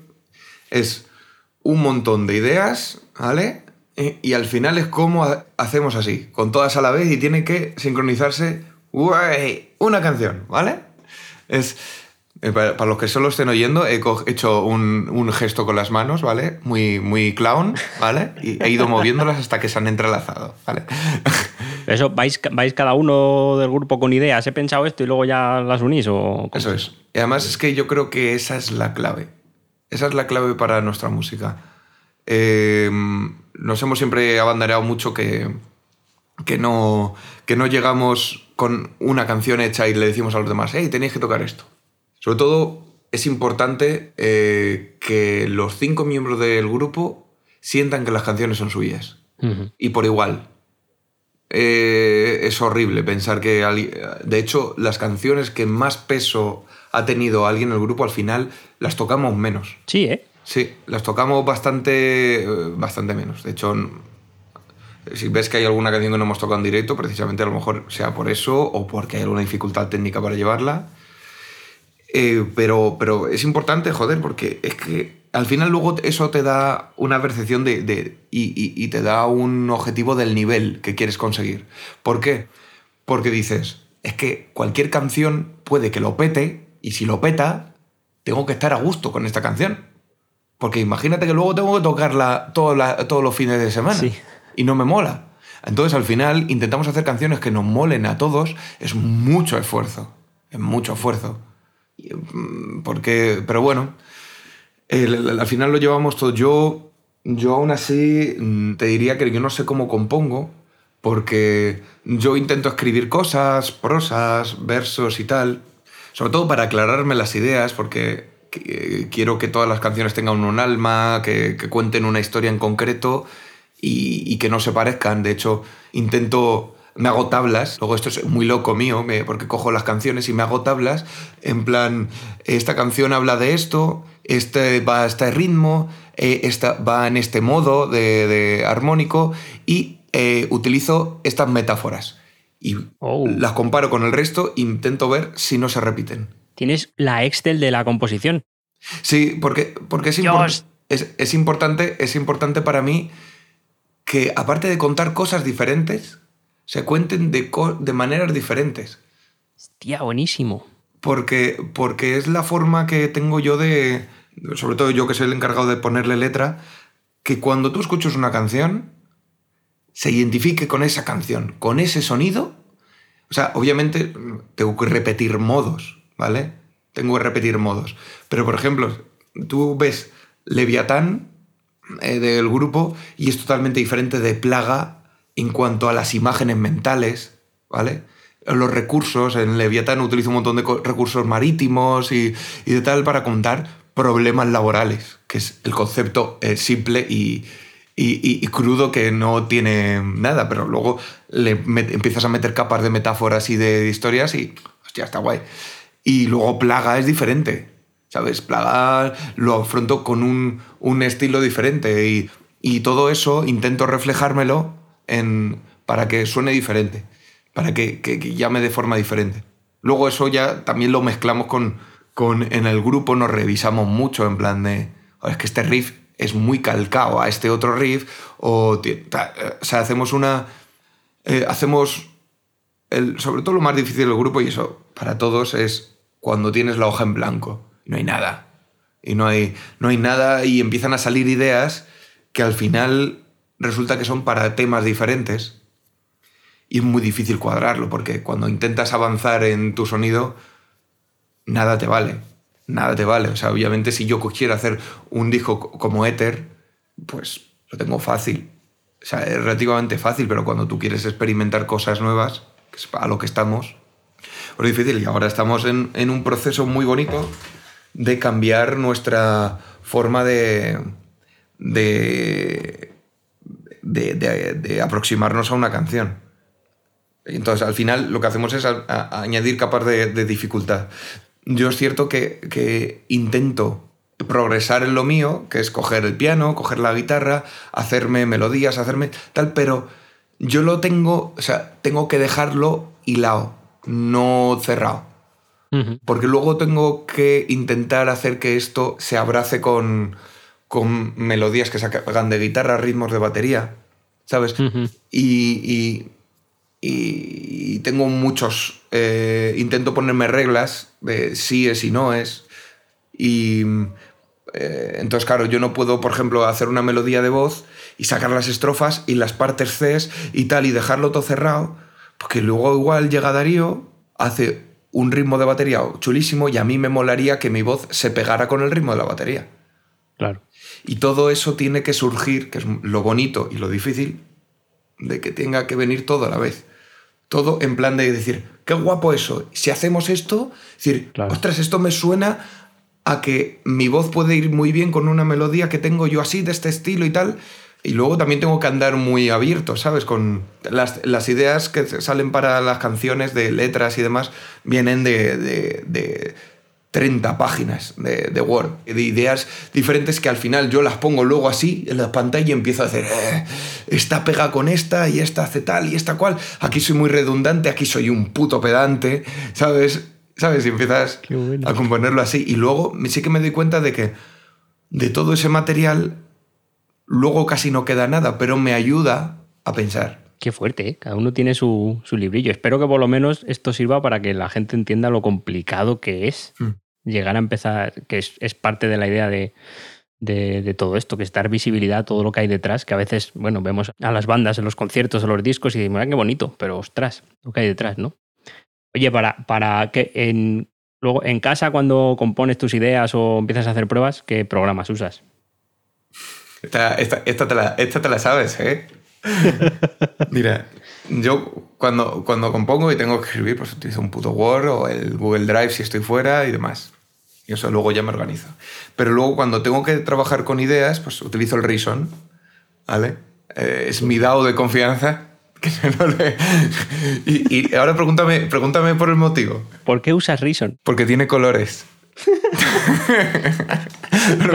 es un montón de ideas, ¿vale? Eh, Y al final es como ha- hacemos así, con todas a la vez y tiene que sincronizarse una canción, ¿vale? Es, eh, para, para los que solo estén oyendo, he hecho un, un gesto con las manos, ¿vale? Muy, muy clown, ¿vale? Y he ido moviéndolas hasta que se han entrelazado, ¿vale?
Eso, ¿vais, vais cada uno del grupo con ideas? He pensado esto y luego ya las unís o?
Eso es. Y además es que yo creo que esa es la clave. Esa es la clave para nuestra música. Eh, nos hemos siempre abanderado mucho que, que, no, que no llegamos con una canción hecha y le decimos a los demás, hey, tenéis que tocar esto. Sobre todo es importante eh, que los cinco miembros del grupo sientan que las canciones son suyas. Y por igual. Eh, es horrible pensar que... alguien- De hecho, las canciones que más peso ha tenido alguien en el grupo, al final las tocamos menos.
Sí, ¿eh?
Sí, las tocamos bastante, eh, bastante menos. De hecho, si ves que hay alguna canción que no hemos tocado en directo, precisamente a lo mejor sea por eso o porque hay alguna dificultad técnica para llevarla. Eh, pero, pero es importante, joder, porque es que al final luego eso te da una percepción de, de- y, y- y te da un objetivo del nivel que quieres conseguir. ¿Por qué? Porque dices, es que cualquier canción puede que lo pete y si lo peta, tengo que estar a gusto con esta canción. Porque imagínate que luego tengo que tocarla todo la- todos los fines de semana
Sí.
y no me mola. Entonces al final intentamos hacer canciones que nos molen a todos. Es mucho esfuerzo. Es mucho esfuerzo. Mm, Porque, pero bueno, al final lo llevamos todo. Yo, yo aún así mm, te diría que yo no sé cómo compongo, porque yo intento escribir cosas, prosas, versos y tal, sobre todo para aclararme las ideas, porque que- quiero que todas las canciones tengan un alma, que, cuenten una historia en concreto y que no se parezcan. De hecho, intento, me hago tablas, luego esto es muy loco mío, me- porque cojo las canciones y me hago tablas, en plan, esta canción habla de esto, este va a este ritmo, eh, esta va en este modo de, de armónico y eh, utilizo estas metáforas. Y
Oh.
las comparo con el resto e intento ver si no se repiten.
Tienes la Excel de la composición.
Sí, porque, porque es, es importante, es importante para mí que, aparte de contar cosas diferentes, se cuenten de, de maneras diferentes.
Tía, buenísimo.
Porque, porque es la forma que tengo yo de, sobre todo yo que soy el encargado de ponerle letra, que cuando tú escuchas una canción, se identifique con esa canción, con ese sonido. O sea, obviamente tengo que repetir modos, ¿vale? Tengo que repetir modos. Pero, por ejemplo, tú ves Leviatán eh, del grupo y es totalmente diferente de Plaga en cuanto a las imágenes mentales, ¿vale? Los recursos, en Leviatán utilizo un montón de recursos marítimos y, y de tal para contar problemas laborales, que es el concepto eh, simple y, y- crudo que no tiene nada, pero luego le empiezas a meter capas de metáforas y de historias y, hostia, está guay. Y luego Plaga es diferente, ¿sabes? Plaga lo afronto con un, un estilo diferente y, y todo eso intento reflejármelo para que suene diferente, para que, llame de forma diferente. Luego eso ya también lo mezclamos con, con en el grupo, nos revisamos mucho en plan de, "Oh, es que este riff es muy calcado a este otro riff, o, eh, o sea, hacemos una... eh, hacemos el- sobre todo lo más difícil del grupo, y eso para todos, es cuando tienes la hoja en blanco. No hay nada. Y no hay, no hay nada y empiezan a salir ideas que al final resulta que son para temas diferentes. Y es muy difícil cuadrarlo, porque cuando intentas avanzar en tu sonido, nada te vale. Nada te vale. O sea, obviamente si yo quisiera hacer un disco co- como Ether, pues lo tengo fácil. O sea, es relativamente fácil, pero cuando tú quieres experimentar cosas nuevas, que es a lo que estamos, pues es difícil. Y ahora estamos en, en un proceso muy bonito de cambiar nuestra forma de, de, de, de- de aproximarnos a una canción. Entonces, al final, lo que hacemos es a- a- añadir capas de, de dificultad. Yo es cierto que, que intento progresar en lo mío, que es coger el piano, coger la guitarra, hacerme melodías, hacerme tal, pero yo lo tengo, o sea, tengo que dejarlo hilado, no cerrado.
Ujú.
Porque luego tengo que intentar hacer que esto se abrace con, con melodías que se hagan de guitarra, ritmos de batería, ¿sabes? Y- y tengo muchos... eh, intento ponerme reglas de sí es y no es. Y eh, entonces, claro, yo no puedo, por ejemplo, hacer una melodía de voz y sacar las estrofas y las partes Cs y tal y dejarlo todo cerrado, porque luego igual llega Darío, hace un ritmo de batería chulísimo y a mí me molaría que mi voz se pegara con el ritmo de la batería.
Claro.
Y todo eso tiene que surgir, que es lo bonito y lo difícil, de que tenga que venir todo a la vez. Todo en plan de decir, qué guapo eso. Si hacemos esto, decir,
Claro.
ostras, esto me suena a que mi voz puede ir muy bien con una melodía que tengo yo así, de este estilo y tal. Y luego también tengo que andar muy abierto, ¿sabes? Con las, las ideas que salen para las canciones de letras y demás vienen de, de- de 30 páginas de, de Word, de ideas diferentes que al final yo las pongo luego así en la pantalla y empiezo a hacer, "Eh, esta pega con esta y esta hace tal y esta cual, aquí soy muy redundante, aquí soy un puto pedante, ¿sabes? ¿Sabes? Y empiezas
bueno.
a componerlo así. Y luego sí que me doy cuenta de que de todo ese material luego casi no queda nada, pero me ayuda a pensar.
Qué fuerte, ¿eh? Cada uno tiene su, su librillo. Espero que por lo menos esto sirva para que la gente entienda lo complicado que es
Mm.
llegar a empezar, que es, es parte de la idea de, de- de todo esto, que es dar visibilidad a todo lo que hay detrás, que a veces, bueno, vemos a las bandas en los conciertos, en los discos y decimos, "Ah, qué bonito, pero ostras, lo que hay detrás, ¿no? Oye, para, para que en, luego en casa cuando compones tus ideas o empiezas a hacer pruebas, ¿qué programas usas?
Esta, esta- esta te, la, esta te la sabes, ¿eh? Mira, yo cuando, cuando compongo y tengo que escribir, pues utilizo un puto Word o el Google Drive si estoy fuera y demás. Y eso luego ya me organizo. Pero luego cuando tengo que trabajar con ideas, pues utilizo el Reason, ¿vale? Eh, es mi DAO de confianza. que no le- y, y ahora pregúntame, pregúntame por el motivo.
¿Por qué usas Reason?
Porque tiene colores. Pero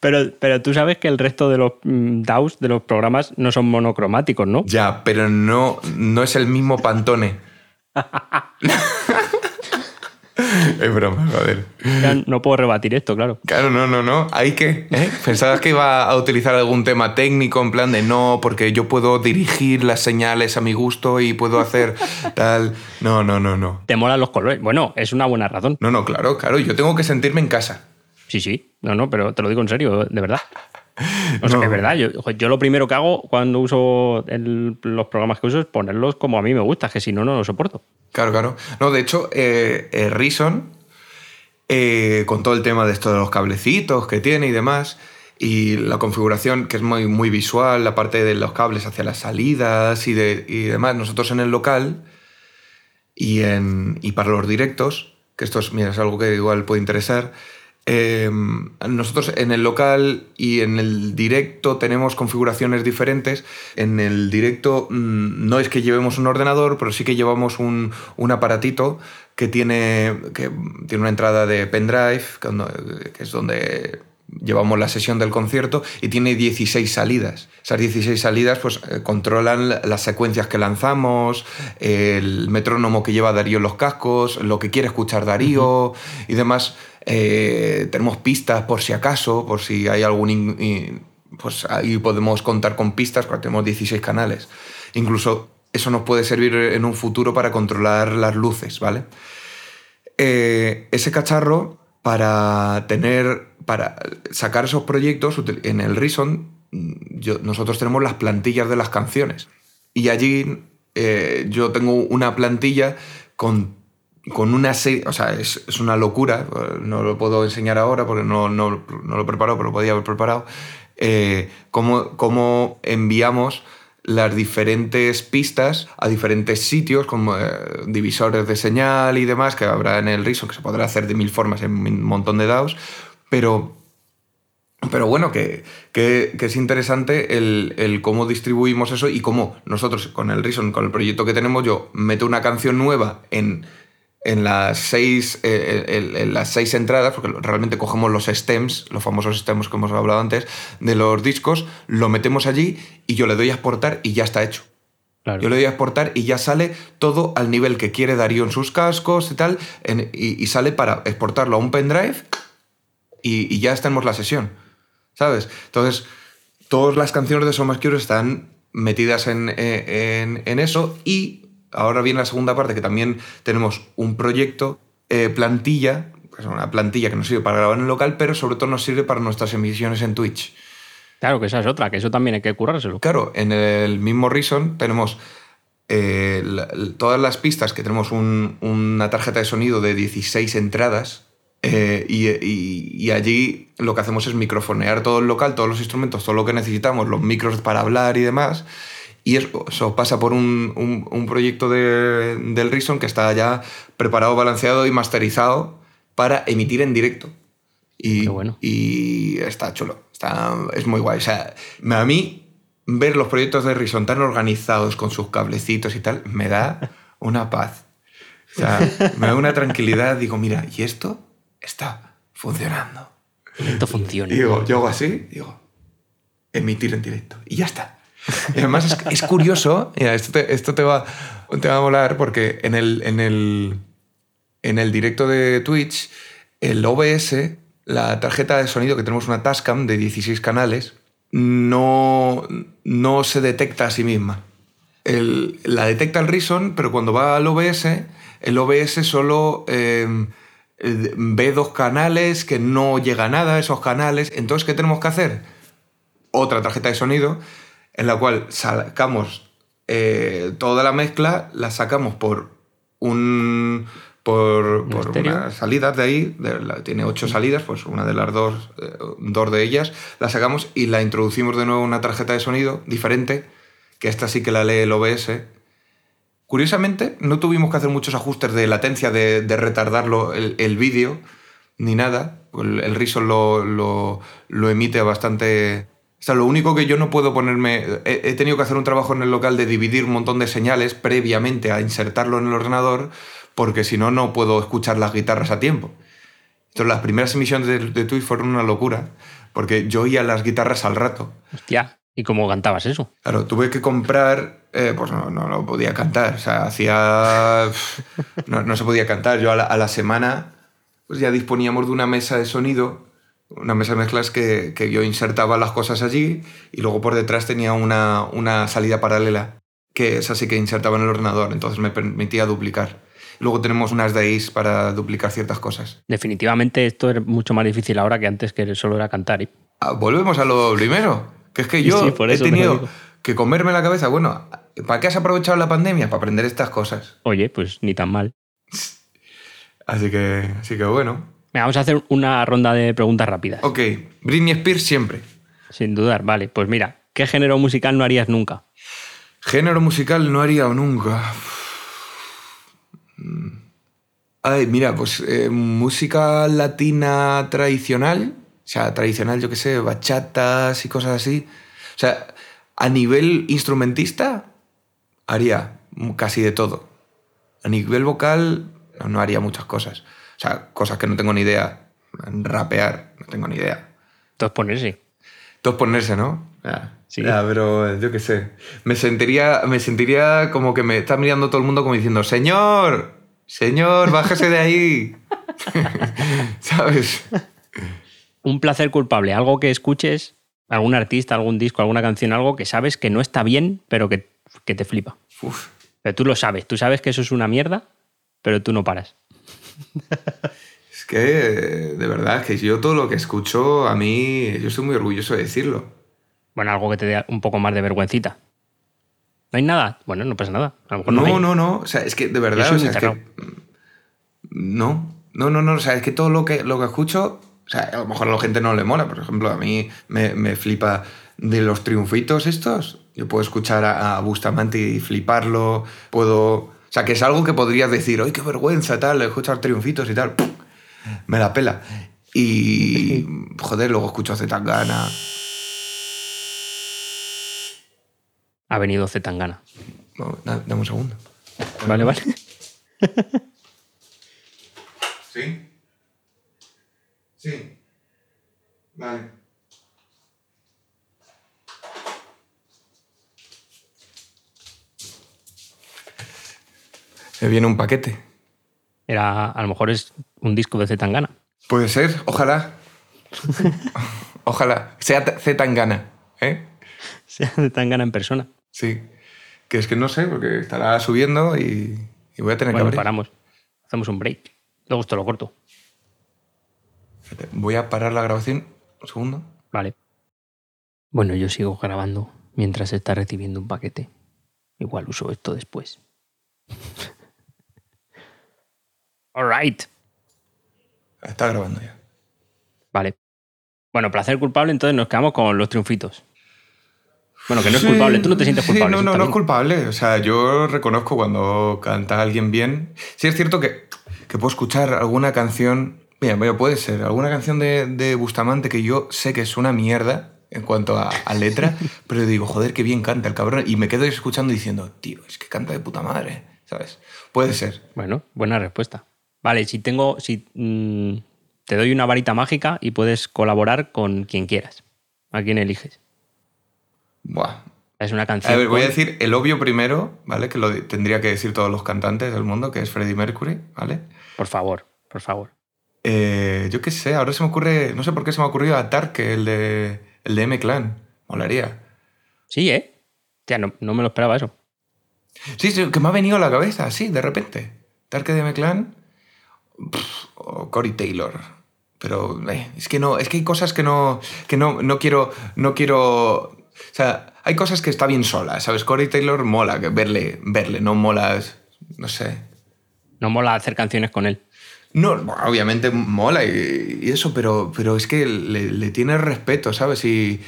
Pero, pero tú sabes que el resto de los mm, DAWs, de los programas, no son monocromáticos, ¿no?
Ya, pero no, no es el mismo Pantone. es broma, joder.
Ya no puedo rebatir esto, claro.
Claro, no, no, no. Hay que. ¿eh? Pensabas que iba a utilizar algún tema técnico en plan de no, porque yo puedo dirigir las señales a mi gusto y puedo hacer tal. No, no, no, no.
Te molan los colores. Bueno, es una buena razón.
No, no, claro, claro. Yo tengo que sentirme en casa.
Sí, sí. No, no, pero te lo digo en serio, de verdad. O sea,
No.
es verdad. Yo, yo lo primero que hago cuando uso el- los programas que uso es ponerlos como a mí me gusta, que si no, no lo soporto.
Claro, claro. No, de hecho, eh, eh, Reason, eh, con todo el tema de esto de los cablecitos que tiene y demás, y la configuración que es muy, muy visual, la parte de los cables hacia las salidas y, de, y demás, nosotros en el local y, en, y para los directos, que esto es, mira, es algo que igual puede interesar, eh, nosotros en el local y en el directo tenemos configuraciones diferentes. En el directo mm, no es que llevemos un ordenador, pero sí que llevamos un, un aparatito que tiene, que tiene una entrada de pendrive, que es donde llevamos la sesión del concierto y tiene 16 salidas. Esas 16 salidas pues eh, controlan la- las secuencias que lanzamos, el metrónomo que lleva Darío en los cascos, lo que quiere escuchar Darío y demás. Eh, tenemos pistas por si acaso, por si hay algún... pues ahí podemos contar con pistas, porque tenemos 16 canales. Incluso eso nos puede servir en un futuro para controlar las luces, ¿vale? Eh, ese cacharro para tener para sacar esos proyectos en el Reason mm, nosotros tenemos las plantillas de las canciones y allí eh, yo tengo una plantilla con, con una serie o sea es, es una locura no lo puedo enseñar ahora porque no, no, no lo pero lo podía haber preparado eh, cómo, cómo enviamos las diferentes pistas a diferentes sitios, como eh, divisores de señal y demás, que habrá en el Reason, que se podrá hacer de mil formas en un montón de DAOs, pero pero bueno, que, que- que es interesante el, el cómo distribuimos eso y cómo nosotros con el Reason, con el proyecto que tenemos, yo meto una canción nueva en, en, las, seis, eh, en- en las seis entradas, porque realmente cogemos los stems, los famosos stems que hemos hablado antes, de los discos, lo metemos allí y yo le doy a exportar y ya está hecho.
Claro.
Yo le doy a exportar y ya sale todo al nivel que quiere Darío en sus cascos y tal, en- y, y sale para exportarlo a un pendrive y, y ya tenemos la sesión, ¿sabes? Entonces, todas las canciones de Más Curious están metidas en, eh, en- en eso y ahora viene la segunda parte que también tenemos un proyecto, eh, plantilla, pues una plantilla que nos sirve para grabar en el local, pero sobre todo nos sirve para nuestras emisiones en Twitch.
Claro, que esa es otra, que eso también hay que currárselo.
Claro, en el mismo Reason tenemos eh, la- todas las pistas que tenemos un- una tarjeta de sonido de 16 entradas eh, y, y- y allí lo que hacemos es microfonear todo el local, todos los instrumentos, todo lo que necesitamos, los micros para hablar y demás. Y eso, pasa por un, un- un proyecto de- del Reason que está ya preparado, balanceado y masterizado para emitir en directo. Y,
bueno.
y está chulo. Está, es muy guay. O sea, a mí ver los proyectos de Rison tan organizados con sus cablecitos y tal, me da una paz. O sea, me da una tranquilidad. Digo, mira, ¿y esto está funcionando?
Esto funciona.
Digo, yo hago así, digo, emitir en directo. Y ya está. Y además es, curioso, esto te, va, te va a molar porque en el, en, el, en el directo de Twitch, el OBS, la tarjeta de sonido que tenemos una Tascam de 16 canales, no, no se detecta a sí misma. La detecta el Reason, pero cuando va al OBS, el OBS solo eh, ve dos canales que no llega nada a esos canales. Entonces, ¿qué tenemos que hacer? Otra tarjeta de sonido en la cual sacamos eh, toda la mezcla, la sacamos por un por, por unas salidas de ahí, de la- tiene ocho salidas, pues una de las dos, eh, dos de ellas, la sacamos y la introducimos de nuevo en una tarjeta de sonido diferente, que esta sí que la lee el OBS. Curiosamente, no tuvimos que hacer muchos ajustes de latencia, de, de retardarlo el, el vídeo, ni nada. El, el lo, lo, lo emite bastante... Sea, lo único que yo no puedo ponerme... He, he tenido que hacer un trabajo en el local de dividir un montón de señales previamente a insertarlo en el ordenador, porque si no, no puedo escuchar las guitarras a tiempo. Entonces, las primeras emisiones de, de Twitch fueron una locura, porque yo oía las guitarras al rato.
Hostia, ¿y cómo cantabas eso?
Claro, tuve que comprar, eh, pues no, no, no podía cantar, o sea, hacía... No, no se podía cantar. Yo a la, a la semana pues ya disponíamos de una mesa de sonido, una mesa de mezclas que, que yo insertaba las cosas allí y luego por detrás tenía una, una salida paralela, que esa sí que insertaba en el ordenador, entonces me permitía duplicar. Luego tenemos unas DAIs para duplicar ciertas cosas.
Definitivamente esto es mucho más difícil ahora que antes que solo era cantar. ¿eh?
Ah, Volvemos a lo primero, que es que yo
Sí, por
he
te
tenido que comerme la cabeza. Bueno, ¿para qué has aprovechado la pandemia? Para aprender estas cosas.
Oye, pues ni tan mal.
Así que, así que bueno.
Venga, vamos a hacer una ronda de preguntas rápidas.
Ok, Britney Spears siempre.
Sin dudar, vale. Pues mira, ¿qué género musical no harías nunca?
Género musical no haría nunca. Mm. Ay, mira, pues eh, música latina tradicional, o sea, tradicional, yo qué sé, bachatas y cosas así. O sea, a nivel instrumentista, haría casi de todo. A nivel vocal, no haría muchas cosas. O sea, cosas que no tengo ni idea. Rapear, no tengo ni idea.
Entonces ponerse.
Todos ponerse, ¿no? Ya,
Sí.
ya, pero eh, yo qué sé. Me sentiría, me sentiría como que me está mirando todo el mundo como diciendo, Señor, Señor, bájese de ahí. ¿Sabes?
Un placer culpable, algo que escuches, algún artista, algún disco, alguna canción, algo que sabes que no está bien, pero que, que te flipa.
Uf.
Pero tú lo sabes, tú sabes que eso es una mierda, pero tú no paras.
Es que, de verdad, que yo todo lo que escucho, a mí, yo estoy muy orgulloso de decirlo.
Bueno, algo que te dé un poco más de vergüencita. ¿No hay nada? Bueno, no pasa nada. A lo mejor no,
No,
hay.
no, no. O sea, es que de verdad, o sea, es que, no, no, no, no. O sea, es que todo lo que, lo que escucho, o sea, a lo mejor a la gente no le mola. Por ejemplo, a mí me, me flipa de los triunfitos estos. Yo puedo escuchar a, a Bustamante y fliparlo, puedo... O sea, que es algo que podrías decir, ¡ay, qué vergüenza, tal! Escuchar triunfitos y tal. ¡pum! Me la pela. Y, joder, luego escucho a Zetangana.
Ha venido Zetangana.
No, da- dame un segundo.
Vale, vale.
¿Sí? Sí. Vale. Me viene un paquete.
Era, a lo mejor es un disco de Zetangana.
Puede ser, ojalá. ojalá. Sea Z en gana, ¿eh?
Sea Zetangana en persona.
Sí. Que es que no sé, porque estará subiendo y, y voy a tener
Bueno,
que abrir.
paramos. Hacemos un break. Luego esto lo corto.
Voy a parar la grabación. Un segundo.
Vale. Bueno, yo sigo grabando mientras está recibiendo un paquete. Igual uso esto después. Alright.
Está grabando ya.
Vale. Bueno, placer culpable, entonces nos quedamos con los triunfitos. Bueno, que no es
Sí,
culpable, tú no te sientes
sí,
culpable.
no, no, no es culpable. O sea, yo reconozco cuando canta alguien bien. Sí, es cierto que, que puedo escuchar alguna canción. Mira, mira, puede ser alguna canción de, de Bustamante que yo sé que es una mierda en cuanto a, a letra, pero digo, joder, qué bien canta el cabrón. Y me quedo escuchando diciendo, tío, es que canta de puta madre, ¿sabes? Puede ser.
Bueno, buena respuesta. Vale, si tengo. Si, mm, te doy una varita mágica y puedes colaborar con quien quieras. ¿A quién eliges?
Buah.
Es una canción.
A ver, voy a decir el obvio primero, ¿vale? Que lo tendría que decir todos los cantantes del mundo, que es Freddie Mercury, ¿vale?
Por favor, por favor.
Eh, yo qué sé, ahora se me ocurre, no sé por qué se me ha ocurrido a Tarque, el de, el de M-Clan. Molaría.
Sí, ¿eh? Ya, no, no me lo esperaba eso.
Sí, sí, que me ha venido a la cabeza, así, de repente. Tarque de M-Clan pff, o Cory Taylor. Pero eh, es que no, es que hay cosas que no, que no, no quiero, no quiero... O sea, hay cosas que está bien sola, ¿sabes? Cory Taylor mola, que verle, verle, no mola, no sé.
No mola hacer canciones con él.
No, obviamente mola y, y eso, pero, pero es que le, le tienes respeto, ¿sabes? Y,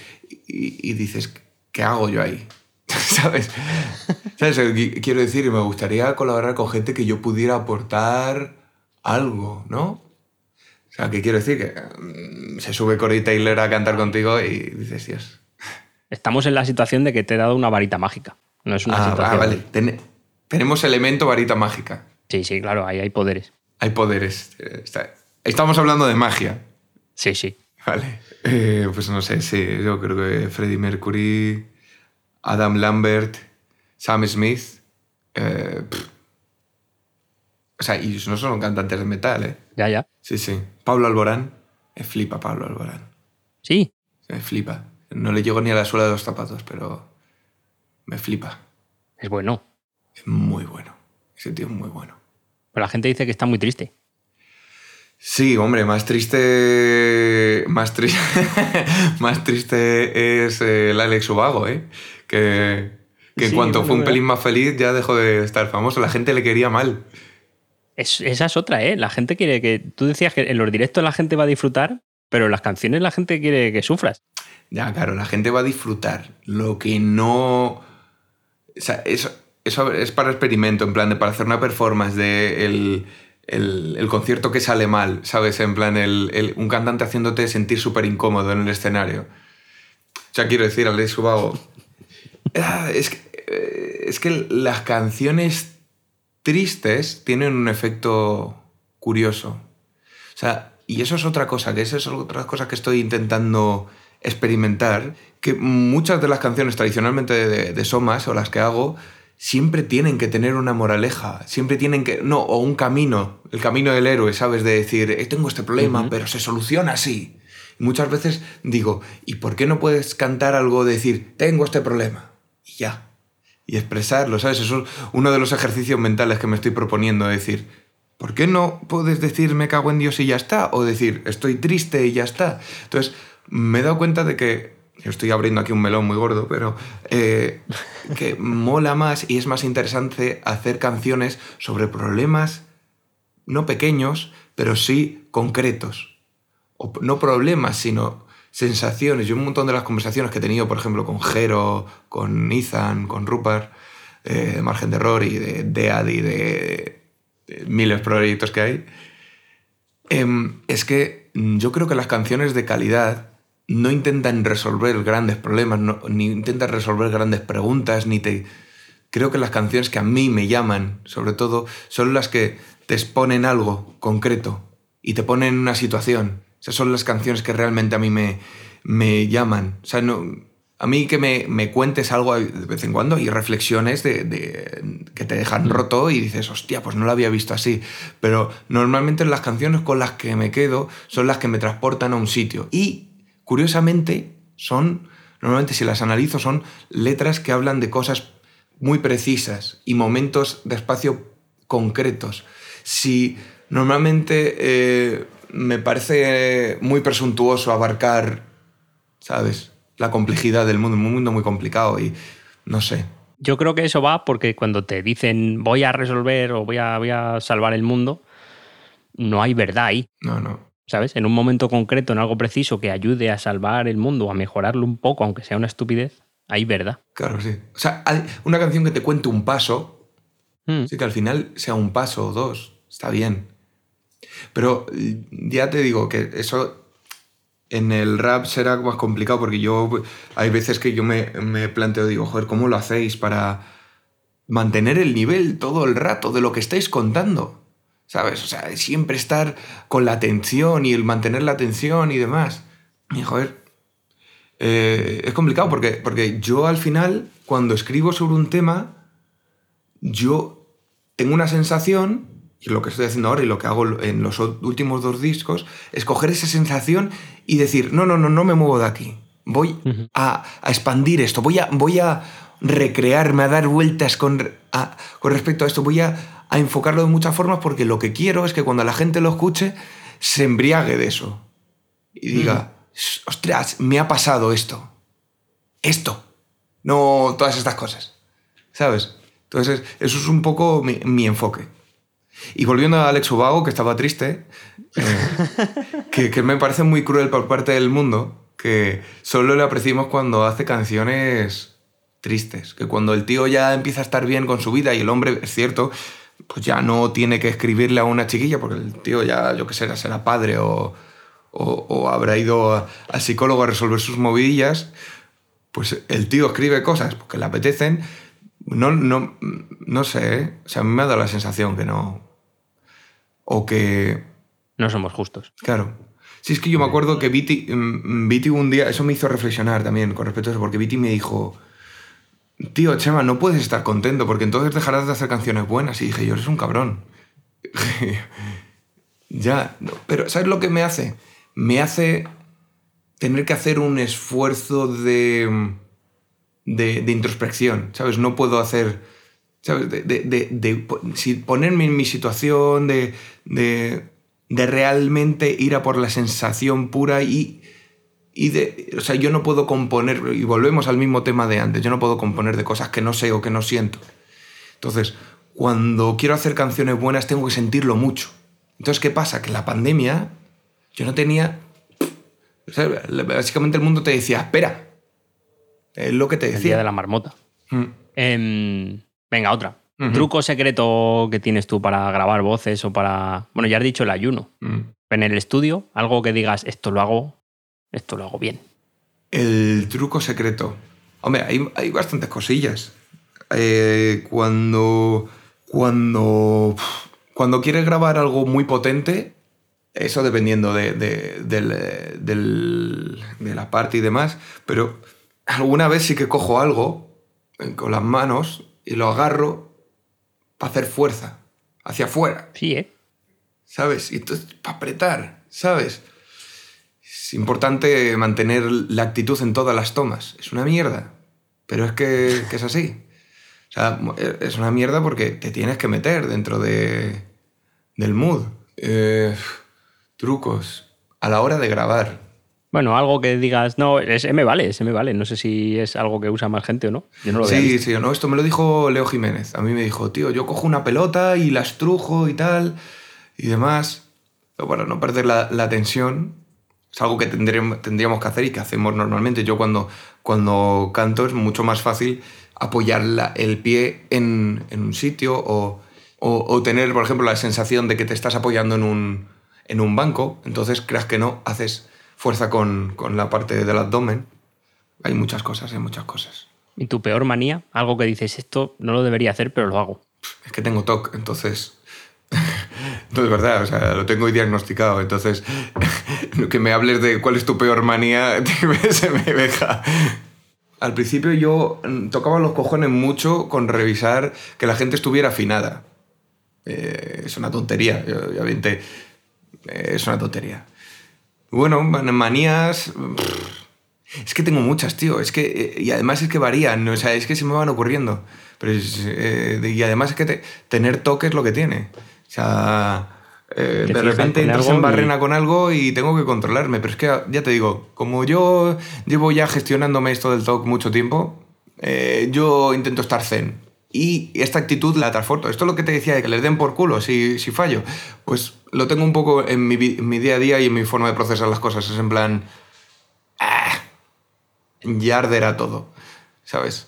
y- y dices, ¿qué hago yo ahí? ¿Sabes? ¿Sabes? Qu- Quiero decir, me gustaría colaborar con gente que yo pudiera aportar algo, ¿no? O sea, ¿qué quiero decir? Que mm, se sube Corey Taylor a cantar contigo y dices, Dios.
Estamos en la situación de que te he dado una varita mágica. No es una
Ah,
situación.
ah, vale. Ten- tenemos elemento varita mágica.
Sí, sí, claro, ahí hay poderes.
Hay poderes. Eh, Estamos hablando de magia.
Sí, sí.
Vale. Eh, pues no sé, sí, yo creo que Freddie Mercury, Adam Lambert, Sam Smith. eh, pff. O sea, y no son cantantes de metal, ¿eh?
Ya, ya.
Sí, sí. Pablo Alborán. Me flipa Pablo Alborán.
Sí.
Me flipa. No le llego ni a la suela de los zapatos, pero me flipa.
Es bueno.
Es muy bueno. Ese tío es muy bueno.
Pero la gente dice que está muy triste.
Sí, hombre, más triste. Más triste. más triste es eh, el Alex Ubago, ¿eh? Que, que en
Sí,
cuanto
bueno,
fue un pelín más feliz ya dejó de estar famoso. La gente le quería mal.
Es- esa es otra, ¿eh? La gente quiere que. Tú decías que en los directos la gente va a disfrutar, pero en las canciones la gente quiere que sufras.
Ya, claro, la gente va a disfrutar. Lo que no. O sea, eso, eso es para experimento, en plan, de para hacer una performance de el, el- concierto que sale mal, ¿sabes? En plan, el, un cantante haciéndote sentir súper incómodo en el escenario. O sea, quiero decir, Alex Ubago. ah, Es eh, es que las canciones tristes tienen un efecto curioso. O sea, y eso es otra cosa, que eso es otra cosa que estoy intentando experimentar, que muchas de las canciones tradicionalmente de, de Somas o las que hago siempre tienen que tener una moraleja, siempre tienen que, no, o un camino, el camino del héroe, ¿sabes? De decir, "Eh, tengo este problema, pero se soluciona así. Y muchas veces digo, ¿y por qué no puedes cantar algo de decir, tengo este problema? Y ya. Y expresarlo, ¿sabes? Eso es uno de los ejercicios mentales que me estoy proponiendo, decir, ¿por qué no puedes decir me cago en Dios y ya está? O decir estoy triste y ya está. Entonces, me he dado cuenta de que, estoy abriendo aquí un melón muy gordo, pero eh, que mola más y es más interesante hacer canciones sobre problemas no pequeños, pero sí concretos. O no problemas, sino sensaciones. Yo un montón de las conversaciones que he tenido, por ejemplo, con Jero, con Ethan, con Rupert, eh, de Margen de Error y de Dead y de, de miles de proyectos que hay, em, es que yo creo que las canciones de calidad no intentan resolver grandes problemas, ni intentan resolver grandes preguntas, ni te... Creo que las canciones que a mí me llaman, sobre todo, son las que te exponen algo concreto y te ponen en una situación. Esas son las canciones que realmente a mí me, me llaman. O sea, no, a mí que me, me cuentes algo de vez en cuando y reflexiones de, de- que te dejan roto y dices, hostia, pues no lo había visto así. Pero normalmente las canciones con las que me quedo son las que me transportan a un sitio. Y, curiosamente, son, normalmente si las analizo, son letras que hablan de cosas muy precisas y momentos de espacio concretos. Si normalmente eh, me parece muy presuntuoso abarcar, ¿sabes? La complejidad del mundo, un mundo muy complicado y no sé.
Yo creo que eso va porque cuando te dicen voy a resolver o voy a, voy a salvar el mundo, no hay verdad ahí.
No, no.
¿Sabes? En un momento concreto, en algo preciso que ayude a salvar el mundo o a mejorarlo un poco, aunque sea una estupidez, hay verdad.
Claro, sí. O sea, hay una canción que te cuente un paso,
Mm.
sí que al final sea un paso o dos, está bien. Pero eh, ya te digo que eso en el rap será más complicado porque yo hay veces que yo me, me planteo, digo, joder, ¿cómo lo hacéis para mantener el nivel todo el rato de lo que estáis contando? ¿Sabes? O sea, siempre estar con la atención y el mantener la atención y demás. Y joder, eh, es complicado porque, porque yo al final, cuando escribo sobre un tema, yo tengo una sensación, y lo que estoy haciendo ahora y lo que hago en los últimos dos discos, es coger esa sensación y decir, no, no, no, no me muevo de aquí. Voy a, a expandir esto, voy a, voy a recrearme, a dar vueltas con, a- con respecto a esto, voy a, a enfocarlo de muchas formas porque lo que quiero es que cuando la gente lo escuche, se embriague de eso y diga, ostras, me ha pasado esto. Esto. No todas estas cosas. ¿Sabes? Entonces, eso es un poco mi, mi enfoque. Y volviendo a Alex Ubago, que estaba triste, eh, que, que me parece muy cruel por parte del mundo, que solo le apreciamos cuando hace canciones tristes, que cuando el tío ya empieza a estar bien con su vida y el hombre, es cierto, pues ya no tiene que escribirle a una chiquilla, porque el tío ya, yo qué sé, será padre o, o- o habrá ido al psicólogo a resolver sus movidillas, pues el tío escribe cosas porque le apetecen. No, no, no sé, ¿eh? o sea, a mí me ha dado la sensación que no. O que.
No somos justos.
Claro. Sí, es que yo me acuerdo que Viti, mm, Viti un día, eso me hizo reflexionar también con respecto a eso, porque Viti me dijo, tío, Chema, no puedes estar contento porque entonces dejarás de hacer canciones buenas. Y dije, yo eres un cabrón. ya, no, pero ¿sabes lo que me hace? Me hace tener que hacer un esfuerzo de, de, de introspección, ¿sabes? No puedo hacer, ¿sabes? De, de- de- de si ponerme en mi situación, de, de, de realmente ir a por la sensación pura y, y de, o sea, yo no puedo componer, y volvemos al mismo tema de antes, yo no puedo componer de cosas que no sé o que no siento. Entonces, cuando quiero hacer canciones buenas tengo que sentirlo mucho. Entonces, ¿qué pasa? Que en la pandemia yo no tenía... o sea, básicamente el mundo te decía, espera. Es lo que te
El día
decía.
de la marmota.
Mm.
Em, venga, otra. Truco secreto que tienes tú para grabar voces o para. Bueno, ya has dicho el ayuno.
Mm.
En el estudio, algo que digas, esto lo hago, esto lo hago bien.
El truco secreto. Hombre, hay, hay bastantes cosillas. Eh, cuando. Cuando. Cuando quieres grabar algo muy potente, eso dependiendo de, de, del, del- de la parte y demás, pero alguna vez sí que cojo algo eh, con las manos y lo agarro para hacer fuerza hacia afuera.
Sí, ¿eh?
¿sabes? Y entonces, para apretar, ¿sabes? Es importante mantener la actitud en todas las tomas. Es una mierda, pero es que, que es así. O sea, es una mierda porque te tienes que meter dentro de, del mood. Eh, trucos. A la hora de grabar.
Bueno, algo que digas, no, ese me vale, ese me vale. No sé si es algo que usa más gente o no. Yo no lo.
Sí, sí, no, esto me lo dijo Leo Jiménez. A mí me dijo, tío, yo cojo una pelota y la estrujo y tal y demás. Pero para no perder la, la tensión. Es algo que tendríamos, tendríamos que hacer y que hacemos normalmente. Yo cuando, cuando canto es mucho más fácil apoyar la- el pie en, en un sitio o, o- o tener, por ejemplo, la sensación de que te estás apoyando en un, en un banco. Entonces, creas que no, haces fuerza con, con la parte del abdomen. Hay muchas cosas, hay muchas cosas.
¿Y tu peor manía? Algo que dices, esto no lo debería hacer, pero lo hago.
Es que tengo TOC, entonces... No es verdad, o sea, lo tengo diagnosticado. Entonces, que me hables de cuál es tu peor manía, se me deja. Al principio yo mm, tocaba los cojones mucho con revisar que la gente estuviera afinada. Eh, es una tontería, obviamente. eh, es una tontería. Bueno, man- manías. Es que tengo muchas, tío. Es que, eh, y además es que varían, o sea, es que se me van ocurriendo. Pero es, eh, y además es que te- tener toque es lo que tiene. O sea, eh, de repente entras en
y-
barrena con algo y tengo que controlarme. Pero es que ya te digo, como yo llevo ya gestionándome esto del TOC mucho tiempo, eh, yo intento estar zen. Y esta actitud la transformo. Esto es lo que te decía de que les den por culo si, si fallo. Pues lo tengo un poco en mi, en mi día a día y en mi forma de procesar las cosas. Es en plan. "Ah, ya arderá todo. ¿Sabes?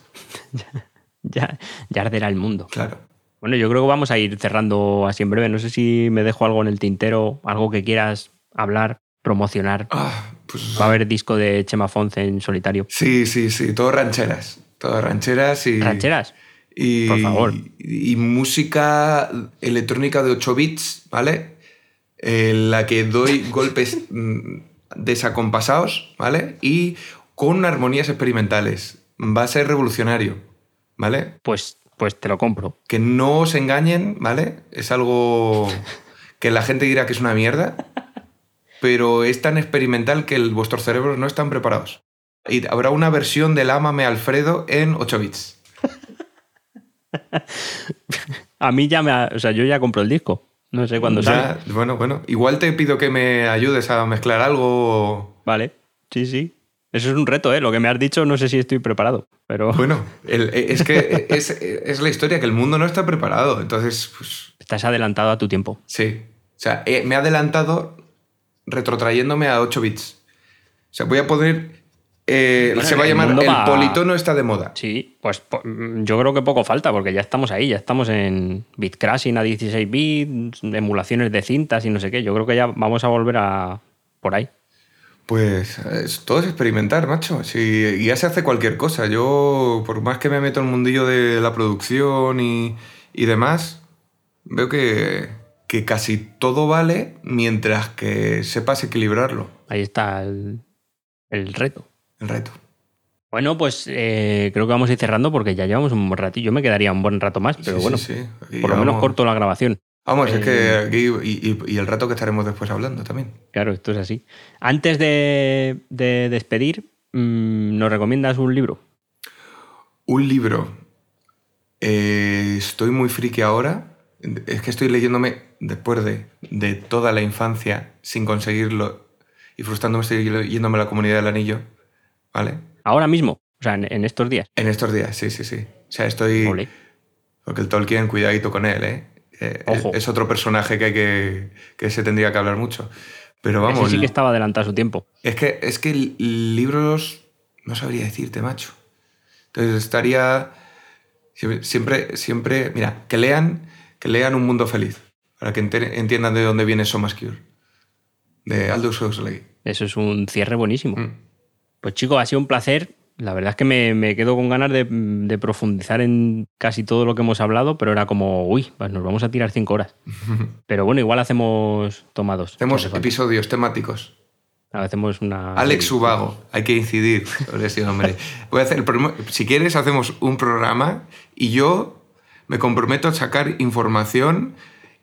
Ya, ya arderá el mundo.
Claro.
Bueno, yo creo que vamos a ir cerrando así en breve. No sé si me dejo algo en el tintero, algo que quieras hablar, promocionar.
Ah, pues.
Va a haber disco de Chema Fonce en solitario.
Sí, sí, sí. Todo rancheras. Todo rancheras y.
¿Rancheras?
Y,
Por favor.
Y, música electrónica de 8 bits, ¿vale? En la que doy golpes mm, desacompasados, ¿vale? Y con armonías experimentales. Va a ser revolucionario, ¿vale?
Pues, pues te lo compro.
Que no os engañen, ¿vale? Es algo que la gente dirá que es una mierda, pero es tan experimental que el- vuestros cerebros no están preparados. Y habrá una versión del Ámame Alfredo en 8 bits.
A mí ya me... ha- O sea, yo ya compro el disco. No sé cuándo
Ya,
sale.
bueno, bueno. Igual te pido que me ayudes a mezclar algo. o-
Vale. Sí, sí. Eso es un reto, ¿eh? Lo que me has dicho, no sé si estoy preparado. Pero
Bueno, el- es que es, es la historia, que el mundo no está preparado. Entonces, pues
estás adelantado a tu tiempo.
sí. O sea, eh, me he adelantado retrotrayéndome a 8 bits. O sea, voy a poner... eh,
Bueno,
se va a llamar El
va-
politono está de moda.
Sí, pues po- mm, yo creo que poco falta, porque ya estamos ahí, ya estamos en bitcrashing a 16 bits, emulaciones de cintas y no sé qué. Yo creo que ya vamos a volver a por ahí.
Pues es- todo es experimentar, macho. Y ya se hace cualquier cosa. Yo, por más que me meto en el mundillo de la producción y, y demás, veo que, que casi todo vale mientras que sepas equilibrarlo,
Ahí está el, el reto.
El reto.
Bueno, pues eh, creo que vamos a ir cerrando porque ya llevamos un buen ratillo. Yo me quedaría un buen rato más, pero
Sí,
bueno,
sí, sí.
Por lo menos corto la grabación.
Vamos, es
Eh,
que aquí. Y, y- y el rato que estaremos después hablando también.
Claro, esto es así. Antes de, de despedir, mm, ¿nos recomiendas un libro?
Un libro. Eh, estoy muy friki ahora. Es que estoy leyéndome después de, de toda la infancia sin conseguirlo y frustrándome, estoy leyéndome La Comunidad del Anillo. ¿Vale?
Ahora mismo, o sea, en, en estos días.
En estos días, sí, sí, sí. O sea, estoy.
Ole.
Porque el Tolkien, cuidadito con él, ¿eh? Eh,
Ojo.
Es otro personaje que, hay que, que se tendría que hablar mucho. Pero vamos,
Ese sí que estaba adelantado a su tiempo.
es que, es que libros no sabría decirte, macho. Entonces estaría siempre, siempre, mira, que lean, que lean Un Mundo Feliz, para que entiendan de dónde viene Somascure, de Aldous Huxley.
Eso es un cierre buenísimo.
Mm.
Pues chicos, ha sido un placer. La verdad es que me, me quedo con ganas de, de profundizar en casi todo lo que hemos hablado, pero era como, uy, pues nos vamos a tirar cinco horas. Pero bueno, igual hacemos tomados.
Hacemos episodios temáticos.
Hacemos una.
Alex Ubago, hay que incidir sobre ese nombre. Voy a hacer el si quieres, hacemos un programa y yo me comprometo a sacar información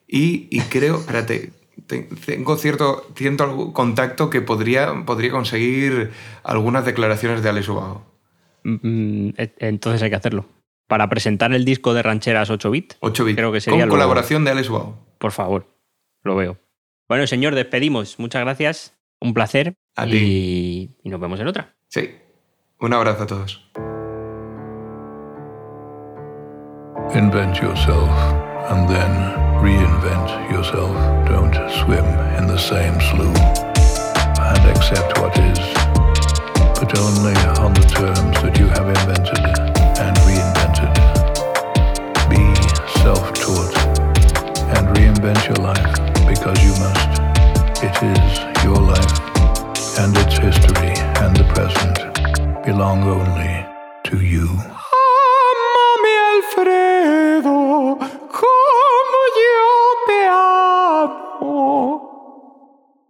y, y creo, espérate, te- tengo cierto, cierto contacto que podría, podría conseguir algunas declaraciones de Alex Ubago.
Mm, e- Entonces hay que hacerlo. Para presentar el disco de rancheras 8 bit,
8 bits.
Creo que sería
con colaboración de Alex Ubago.
por favor, lo veo. Bueno, señor, despedimos. Muchas gracias. Un placer.
A
y,
ti.
y nos vemos en otra.
Sí. Un abrazo a todos.
Invent yourself and then reinvent yourself. Don't swim in the same slough. and accept what is, but only on the terms that you have invented and reinvented. Be self-taught and reinvent your life because you must. It is your life, and its history and the present belong only to you.